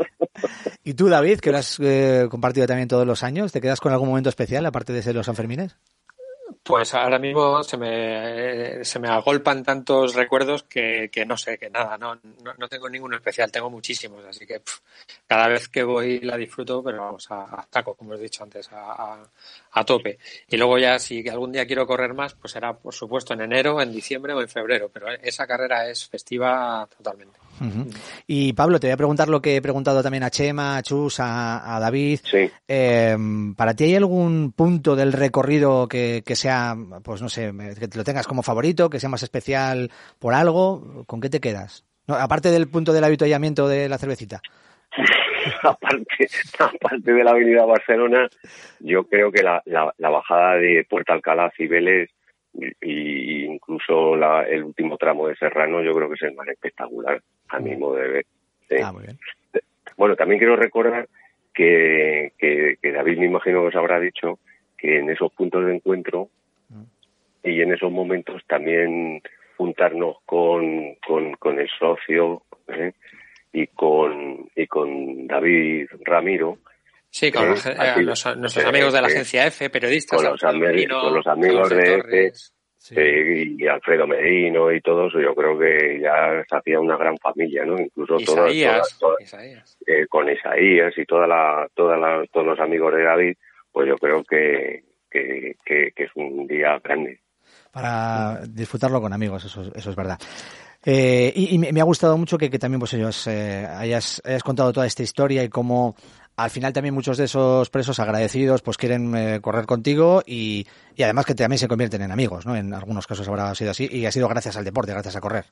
¿Y tú, David, que lo has eh, compartido también todos los años? ¿Te quedas con algún momento especial aparte de ser los Sanfermines? Pues ahora mismo se me, se me agolpan tantos recuerdos que, que no sé, que nada, no, no, tengo ninguno especial, tengo muchísimos, así que cada vez que voy la disfruto, pero vamos, a, a taco, como he dicho antes, a, a, tope. Y luego ya si algún día quiero correr más, pues será por supuesto en enero, en diciembre o en febrero, pero esa carrera es festiva totalmente. Y Pablo, te voy a preguntar lo que he preguntado también a Chema, a Chus, a, David. Sí. Eh, ¿Para ti hay algún punto del recorrido que, que, sea, pues no sé, que te lo tengas como favorito, que sea más especial por algo? ¿Con qué te quedas? No, aparte del punto del avituallamiento de la cervecita. aparte, aparte de la Avenida Barcelona, yo creo que la, la, la bajada de Puerto Alcalá y Vélez y incluso la, el último tramo de Serrano yo creo que es el más espectacular a mi modo de ver. Ah, muy bien. Bueno, también quiero recordar que, que, David me imagino que os habrá dicho que en esos puntos de encuentro y en esos momentos también juntarnos con, con, con el socio ¿eh? y con y con David Ramiro Sí, con los, eh, nuestros amigos de la agencia F, periodistas. Con los, con los amigos de F, eh, y Alfredo Medino y todos, yo creo que ya se hacía una gran familia, ¿no? Incluso Isaías, eh, con Isaías y toda la, toda la, todos los amigos de David, pues yo creo que, que, que, es un día grande. Para disfrutarlo con amigos, eso, eso es verdad. Eh, y, me ha gustado mucho que, que también pues ellos eh, hayas, hayas contado toda esta historia y cómo al final también muchos de esos presos agradecidos pues quieren eh, correr contigo y, y, además que también se convierten en amigos, ¿no? En algunos casos habrá sido así y ha sido gracias al deporte, gracias a correr.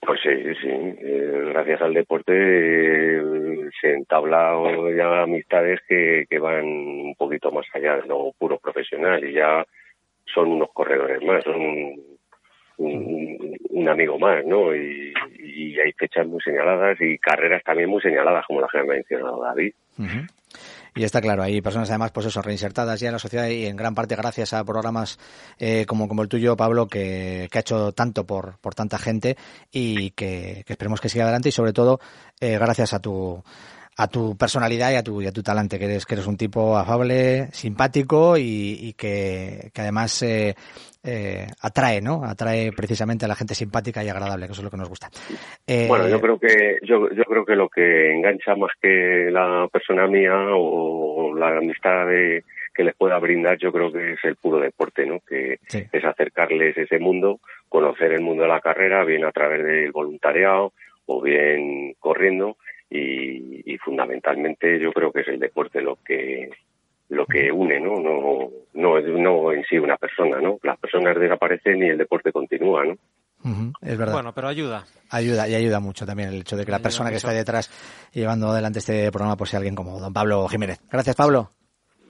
Pues sí, sí, eh, gracias al deporte eh, se entablado ya amistades que, que van un poquito más allá de lo puro profesional y ya son unos corredores más, son un, un, amigo más, ¿no? Y, hay fechas muy señaladas y carreras también muy señaladas, como la que ha mencionado David. Y está claro, hay personas además, pues eso, reinsertadas ya en la sociedad y en gran parte gracias a programas eh, como, el tuyo, Pablo, que, que, ha hecho tanto por, por tanta gente y que, que esperemos que siga adelante y sobre todo eh, gracias a tu a tu personalidad y a tu, y a tu talante, que eres, que eres un tipo afable, simpático y, y que, que además eh, eh, atrae, ¿no? Atrae precisamente a la gente simpática y agradable, que eso es lo que nos gusta. Eh, bueno, yo creo que yo, yo creo que lo que engancha más que la persona mía o la amistad de, que les pueda brindar, yo creo que es el puro deporte, ¿no? Que es acercarles ese mundo, conocer el mundo de la carrera, bien a través del voluntariado o bien corriendo y, y fundamentalmente yo creo que es el deporte lo que lo que une, ¿no? No, no, no en sí una persona, ¿no? Las personas desaparecen y el deporte continúa, ¿no? es verdad. Bueno, pero ayuda. Ayuda, y ayuda mucho también el hecho de que la persona que está detrás llevando adelante este programa pues sea alguien como don Pablo Jiménez. Gracias, Pablo.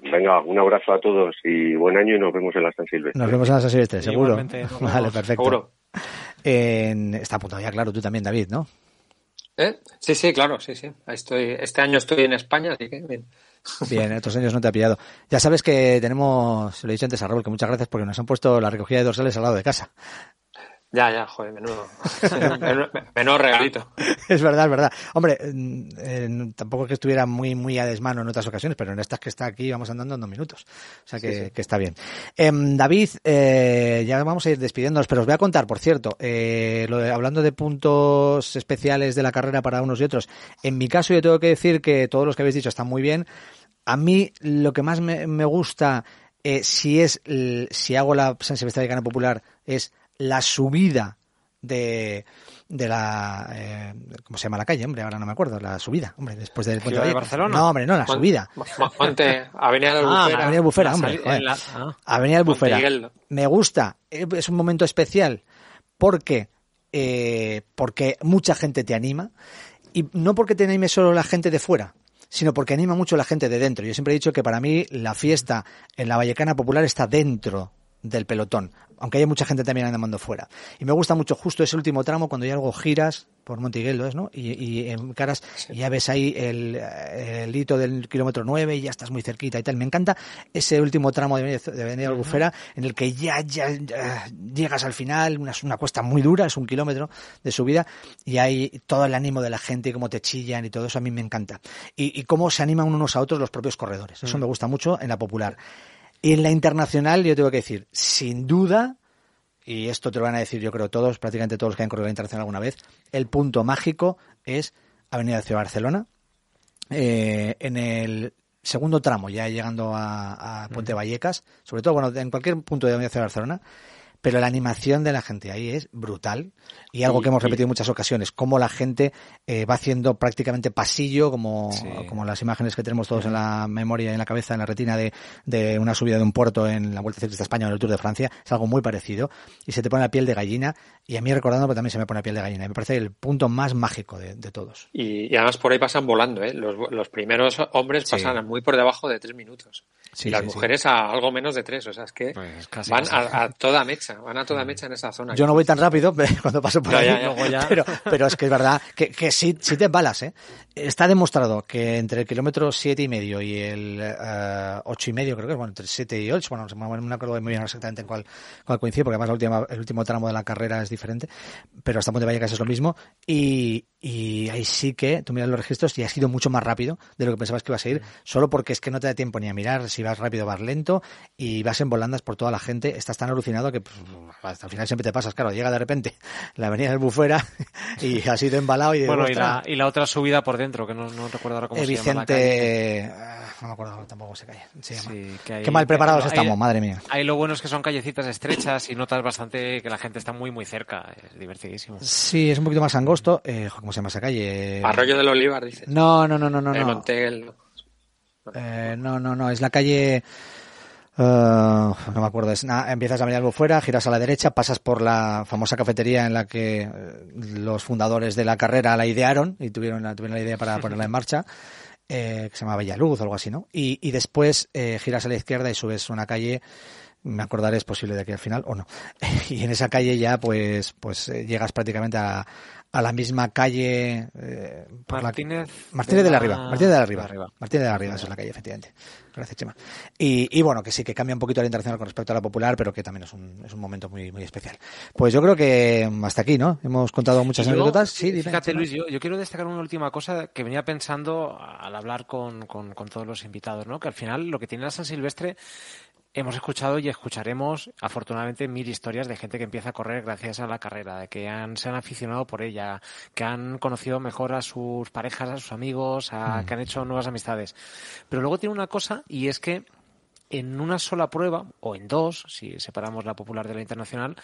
Venga, un abrazo a todos y buen año y nos vemos en la San Silvestre. Nos vemos en la San Silvestre, seguro. Vale, perfecto. Seguro. está apuntado ya, claro, tú también, David, ¿no? ¿Eh? Sí, sí, claro, sí, sí. Estoy, este año estoy en España, así que bien. Bien, estos años no te ha pillado. Ya sabes que tenemos, lo he dicho antes a que muchas gracias porque nos han puesto la recogida de dorsales al lado de casa. Ya, ya, joder, menudo. menudo regalito. Es verdad, es verdad. Hombre, eh, tampoco es que estuviera muy, muy a desmano en otras ocasiones, pero en estas que está aquí vamos andando en dos minutos. O sea que, que está bien. Em, David, eh, ya vamos a ir despidiéndonos, pero os voy a contar, por cierto, eh, hablando de puntos especiales de la carrera para unos y otros. En mi caso, yo tengo que decir que todos los que habéis dicho están muy bien. A mí, lo que más me, me gusta, si es, si hago la San Silvestre de Gana Popular, es la subida de, de la eh, ¿cómo se llama la calle? Hombre, ahora no me acuerdo, la subida, hombre, después del puente de Barcelona. No, hombre, no, la subida. Avenida del ah, Bufera. Avenida Bufera, hombre. Ah. Avenida del Bufera. Me gusta, es un momento especial porque eh, porque mucha gente te anima y no porque te anime solo la gente de fuera, sino porque anima mucho la gente de dentro. Yo siempre he dicho que para mí la fiesta en la Vallecana Popular está dentro del pelotón, aunque hay mucha gente también andando fuera. Y me gusta mucho justo ese último tramo cuando ya algo giras por Montigueldo, ¿no? Y, y en caras ya ves ahí el, el, hito del kilómetro 9 y ya estás muy cerquita y tal. Me encanta ese último tramo de, de Avenida Albufera en el que ya, ya, llegas al final, una, una, cuesta muy dura, es un kilómetro de subida y hay todo el ánimo de la gente y cómo te chillan y todo eso a mí me encanta. Y, y cómo se animan unos a otros los propios corredores. Eso me gusta mucho en la popular. Y en la internacional, yo tengo que decir, sin duda, y esto te lo van a decir yo creo todos, prácticamente todos los que han corrido la internacional alguna vez, el punto mágico es Avenida Ciudad Barcelona. Eh, en el segundo tramo, ya llegando a, a Puente Vallecas, sobre todo, bueno, en cualquier punto de Avenida Ciudad Barcelona, pero la animación de la gente ahí es brutal y algo que hemos repetido en muchas ocasiones, cómo la gente eh, va haciendo prácticamente pasillo, como, como las imágenes que tenemos todos en la memoria, en la cabeza, en la retina de, de una subida de un puerto en la Vuelta Ciclista España o en el Tour de Francia, es algo muy parecido y se te pone la piel de gallina y a mí recordando también se me pone la piel de gallina y me parece el punto más mágico de, de todos. Y, y, además por ahí pasan volando, ¿eh? los, los primeros hombres pasan muy por debajo de tres minutos. Sí, y las sí, mujeres sí. a algo menos de tres, o sea, es que pues casi, van casi. A, a, toda mecha, van a toda mecha en esa zona. Yo no voy tan rápido cuando paso por no, ahí, ya, ya. Pero, pero, es que es verdad que, que sí, sí te balas, ¿eh? Está demostrado que entre el kilómetro siete y medio y el uh, ocho y medio, creo que es, bueno, entre siete y ocho, bueno, no me acuerdo muy bien exactamente en cuál, cuál coincide, porque además la última, el último tramo de la carrera es diferente, pero hasta Monte Vallecas es lo mismo, y, y ahí sí que tú miras los registros y has ido mucho más rápido de lo que pensabas que ibas a ir, solo porque es que no te da tiempo ni a mirar si vas rápido o vas lento y vas en volandas por toda la gente, estás tan alucinado que pues, hasta el final siempre te pasas, claro, llega de repente la avenida del Bufera y has ido embalado y de Bueno, y la, y la, otra subida por dentro, que no, no recuerdo ahora cómo eh, se Vicente... llama. Vicente... No me acuerdo tampoco se calle. Se llama. Sí, que hay, Qué mal preparados que, estamos, hay, madre mía. Ahí lo bueno es que son callecitas estrechas y notas bastante que la gente está muy, muy cerca. Es divertidísimo. Sí, es un poquito más angosto. Eh, ¿Cómo se llama esa calle? Arroyo del Olivar, dices. No, no, no, no, no. El no. Montel. Eh, no, no, no. Es la calle. Uh, no me acuerdo, es, na, empiezas a venir algo fuera, giras a la derecha, pasas por la famosa cafetería en la que eh, los fundadores de la carrera la idearon y tuvieron la, tuvieron la idea para ponerla en marcha, eh, que se llama Bellaluz o algo así, ¿no? Y, y después eh, giras a la izquierda y subes una calle me acordaré es posible de aquí al final o no. Y en esa calle ya pues pues eh, llegas prácticamente a, a la misma calle eh, Martínez, la, Martínez de la, Riva, Martínez de la Riva, arriba. Martínez de la Riva, esa es la calle efectivamente. Gracias, Chema. Y, y, bueno, que sí, que cambia un poquito la internacional con respecto a la popular, pero que también es un, es un momento muy, muy especial. Pues yo creo que hasta aquí, ¿no? Hemos contado muchas anécdotas. Sí, fíjate, Luis, yo, yo, quiero destacar una última cosa que venía pensando al hablar con, con, con todos los invitados, ¿no? Que al final lo que tiene la San Silvestre hemos escuchado y escucharemos, afortunadamente, mil historias de gente que empieza a correr gracias a la carrera, de que han, se han aficionado por ella, que han conocido mejor a sus parejas, a sus amigos, a, mm. que han hecho nuevas amistades. Pero luego tiene una cosa, y es que en una sola prueba, o en dos, si separamos la popular de la internacional,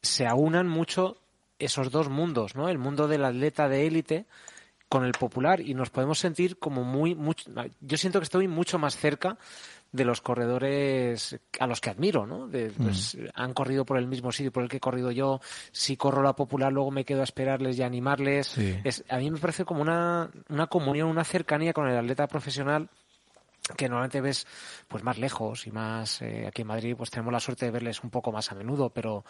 se aunan mucho esos dos mundos, ¿no? El mundo del atleta de élite con el popular y nos podemos sentir como muy, mucho, yo siento que estoy mucho más cerca de los corredores a los que admiro, ¿no? De, pues. Han corrido por el mismo sitio por el que he corrido yo. Si corro la popular, luego me quedo a esperarles y a animarles. Sí. Es, a mí me parece como una, una comunión, una cercanía con el atleta profesional que normalmente ves pues más lejos y más eh, aquí en Madrid pues tenemos la suerte de verles un poco más a menudo pero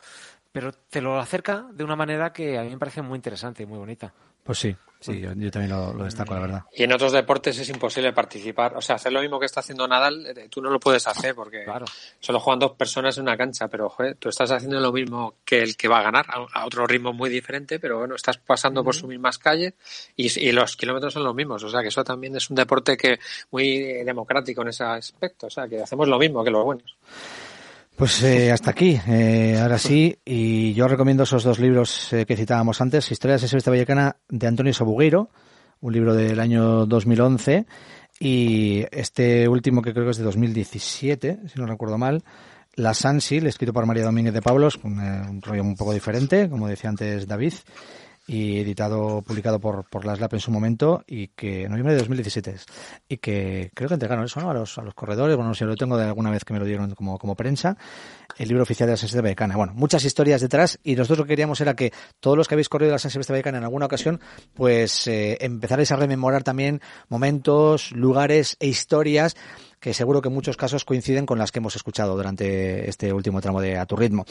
pero te lo acerca de una manera que a mí me parece muy interesante y muy bonita pues sí Sí, yo, yo también lo, lo, destaco, la verdad. Y en otros deportes es imposible participar. O sea, hacer lo mismo que está haciendo Nadal, eh, tú no lo puedes hacer porque claro. solo juegan dos personas en una cancha. Pero, joder, tú estás haciendo lo mismo que el que va a ganar, a, otro ritmo muy diferente, pero bueno, estás pasando uh -huh. por sus mismas calles y, y, los kilómetros son los mismos. O sea, que eso también es un deporte que muy democrático en ese aspecto. O sea, que hacemos lo mismo que los buenos. Pues eh, hasta aquí, eh, ahora sí, y yo recomiendo esos dos libros eh, que citábamos antes, Historia de la Silvestre Vallecana de Antonio Sobugueiro, un libro del año 2011, y este último que creo que es de 2017, si no recuerdo mal, La Sansil, escrito por María Domínguez de Pablos, un, eh, un rollo un poco diferente, como decía antes David y editado, publicado por, por la SLAP en su momento y que en noviembre de 2017 es, y que creo que entregaron eso ¿no? a, los, a los corredores, bueno, si lo tengo de alguna vez que me lo dieron como, como prensa, el libro oficial de la San Vallecana. Bueno, muchas historias detrás y nosotros lo que queríamos era que todos los que habéis corrido la San Vallecana en alguna ocasión, pues eh, empezarais a rememorar también momentos, lugares e historias que seguro que en muchos casos coinciden con las que hemos escuchado durante este último tramo de A Tu Ritmo.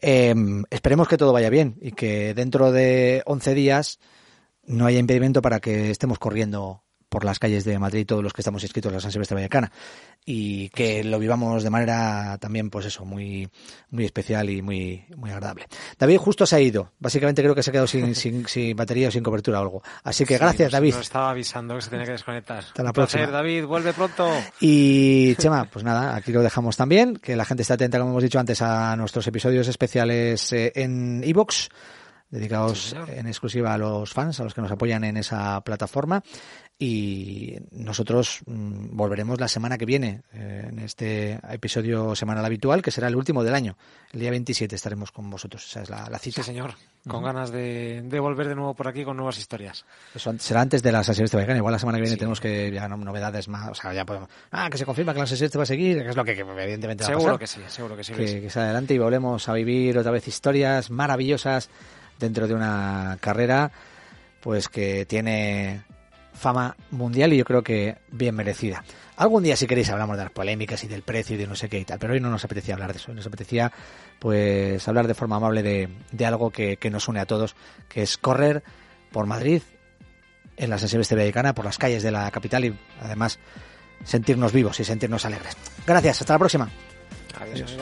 Eh, esperemos que todo vaya bien y que dentro de 11 días no haya impedimento para que estemos corriendo por las calles de Madrid todos los que estamos inscritos en la San Silvestre Vallecana y que lo vivamos de manera también pues eso muy muy especial y muy muy agradable. David justo se ha ido, básicamente creo que se ha quedado sin, sin, sin batería o sin cobertura o algo. Así que Sí, gracias nos- David. Nos estaba avisando que se tenía que desconectar. Hasta la Un placer, próxima. David, vuelve pronto. Y Chema, pues nada, aquí lo dejamos también, que la gente esté atenta, como hemos dicho antes, a nuestros episodios especiales eh, en iVoox, dedicados en exclusiva a los fans, a los que nos apoyan en esa plataforma. Y nosotros mm, volveremos la semana que viene, eh, en este episodio semanal habitual, que será el último del año. El día 27 estaremos con vosotros. Esa es la, la cita. Sí, señor. Con ganas de, de volver de nuevo por aquí con nuevas historias. Eso será antes de la San Silvestre Vallecana. Igual la semana que viene tenemos que ya no- novedades más. O sea, ya podemos. Ah, que se confirma que la Silvestre va a seguir, que es lo que, que evidentemente va a Seguro pasar. que sí, seguro que sí. que, Luis. que se adelante y volvemos a vivir otra vez historias maravillosas dentro de una carrera pues que tiene fama mundial y yo creo que bien merecida. Algún día si queréis hablamos de las polémicas y del precio y de no sé qué y tal, pero hoy no nos apetecía hablar de eso, nos apetecía pues hablar de forma amable de, de algo que, que nos une a todos, que es correr por Madrid en la Silvestre Vallecana, por las calles de la capital y además sentirnos vivos y sentirnos alegres. Gracias, hasta la próxima. Adiós.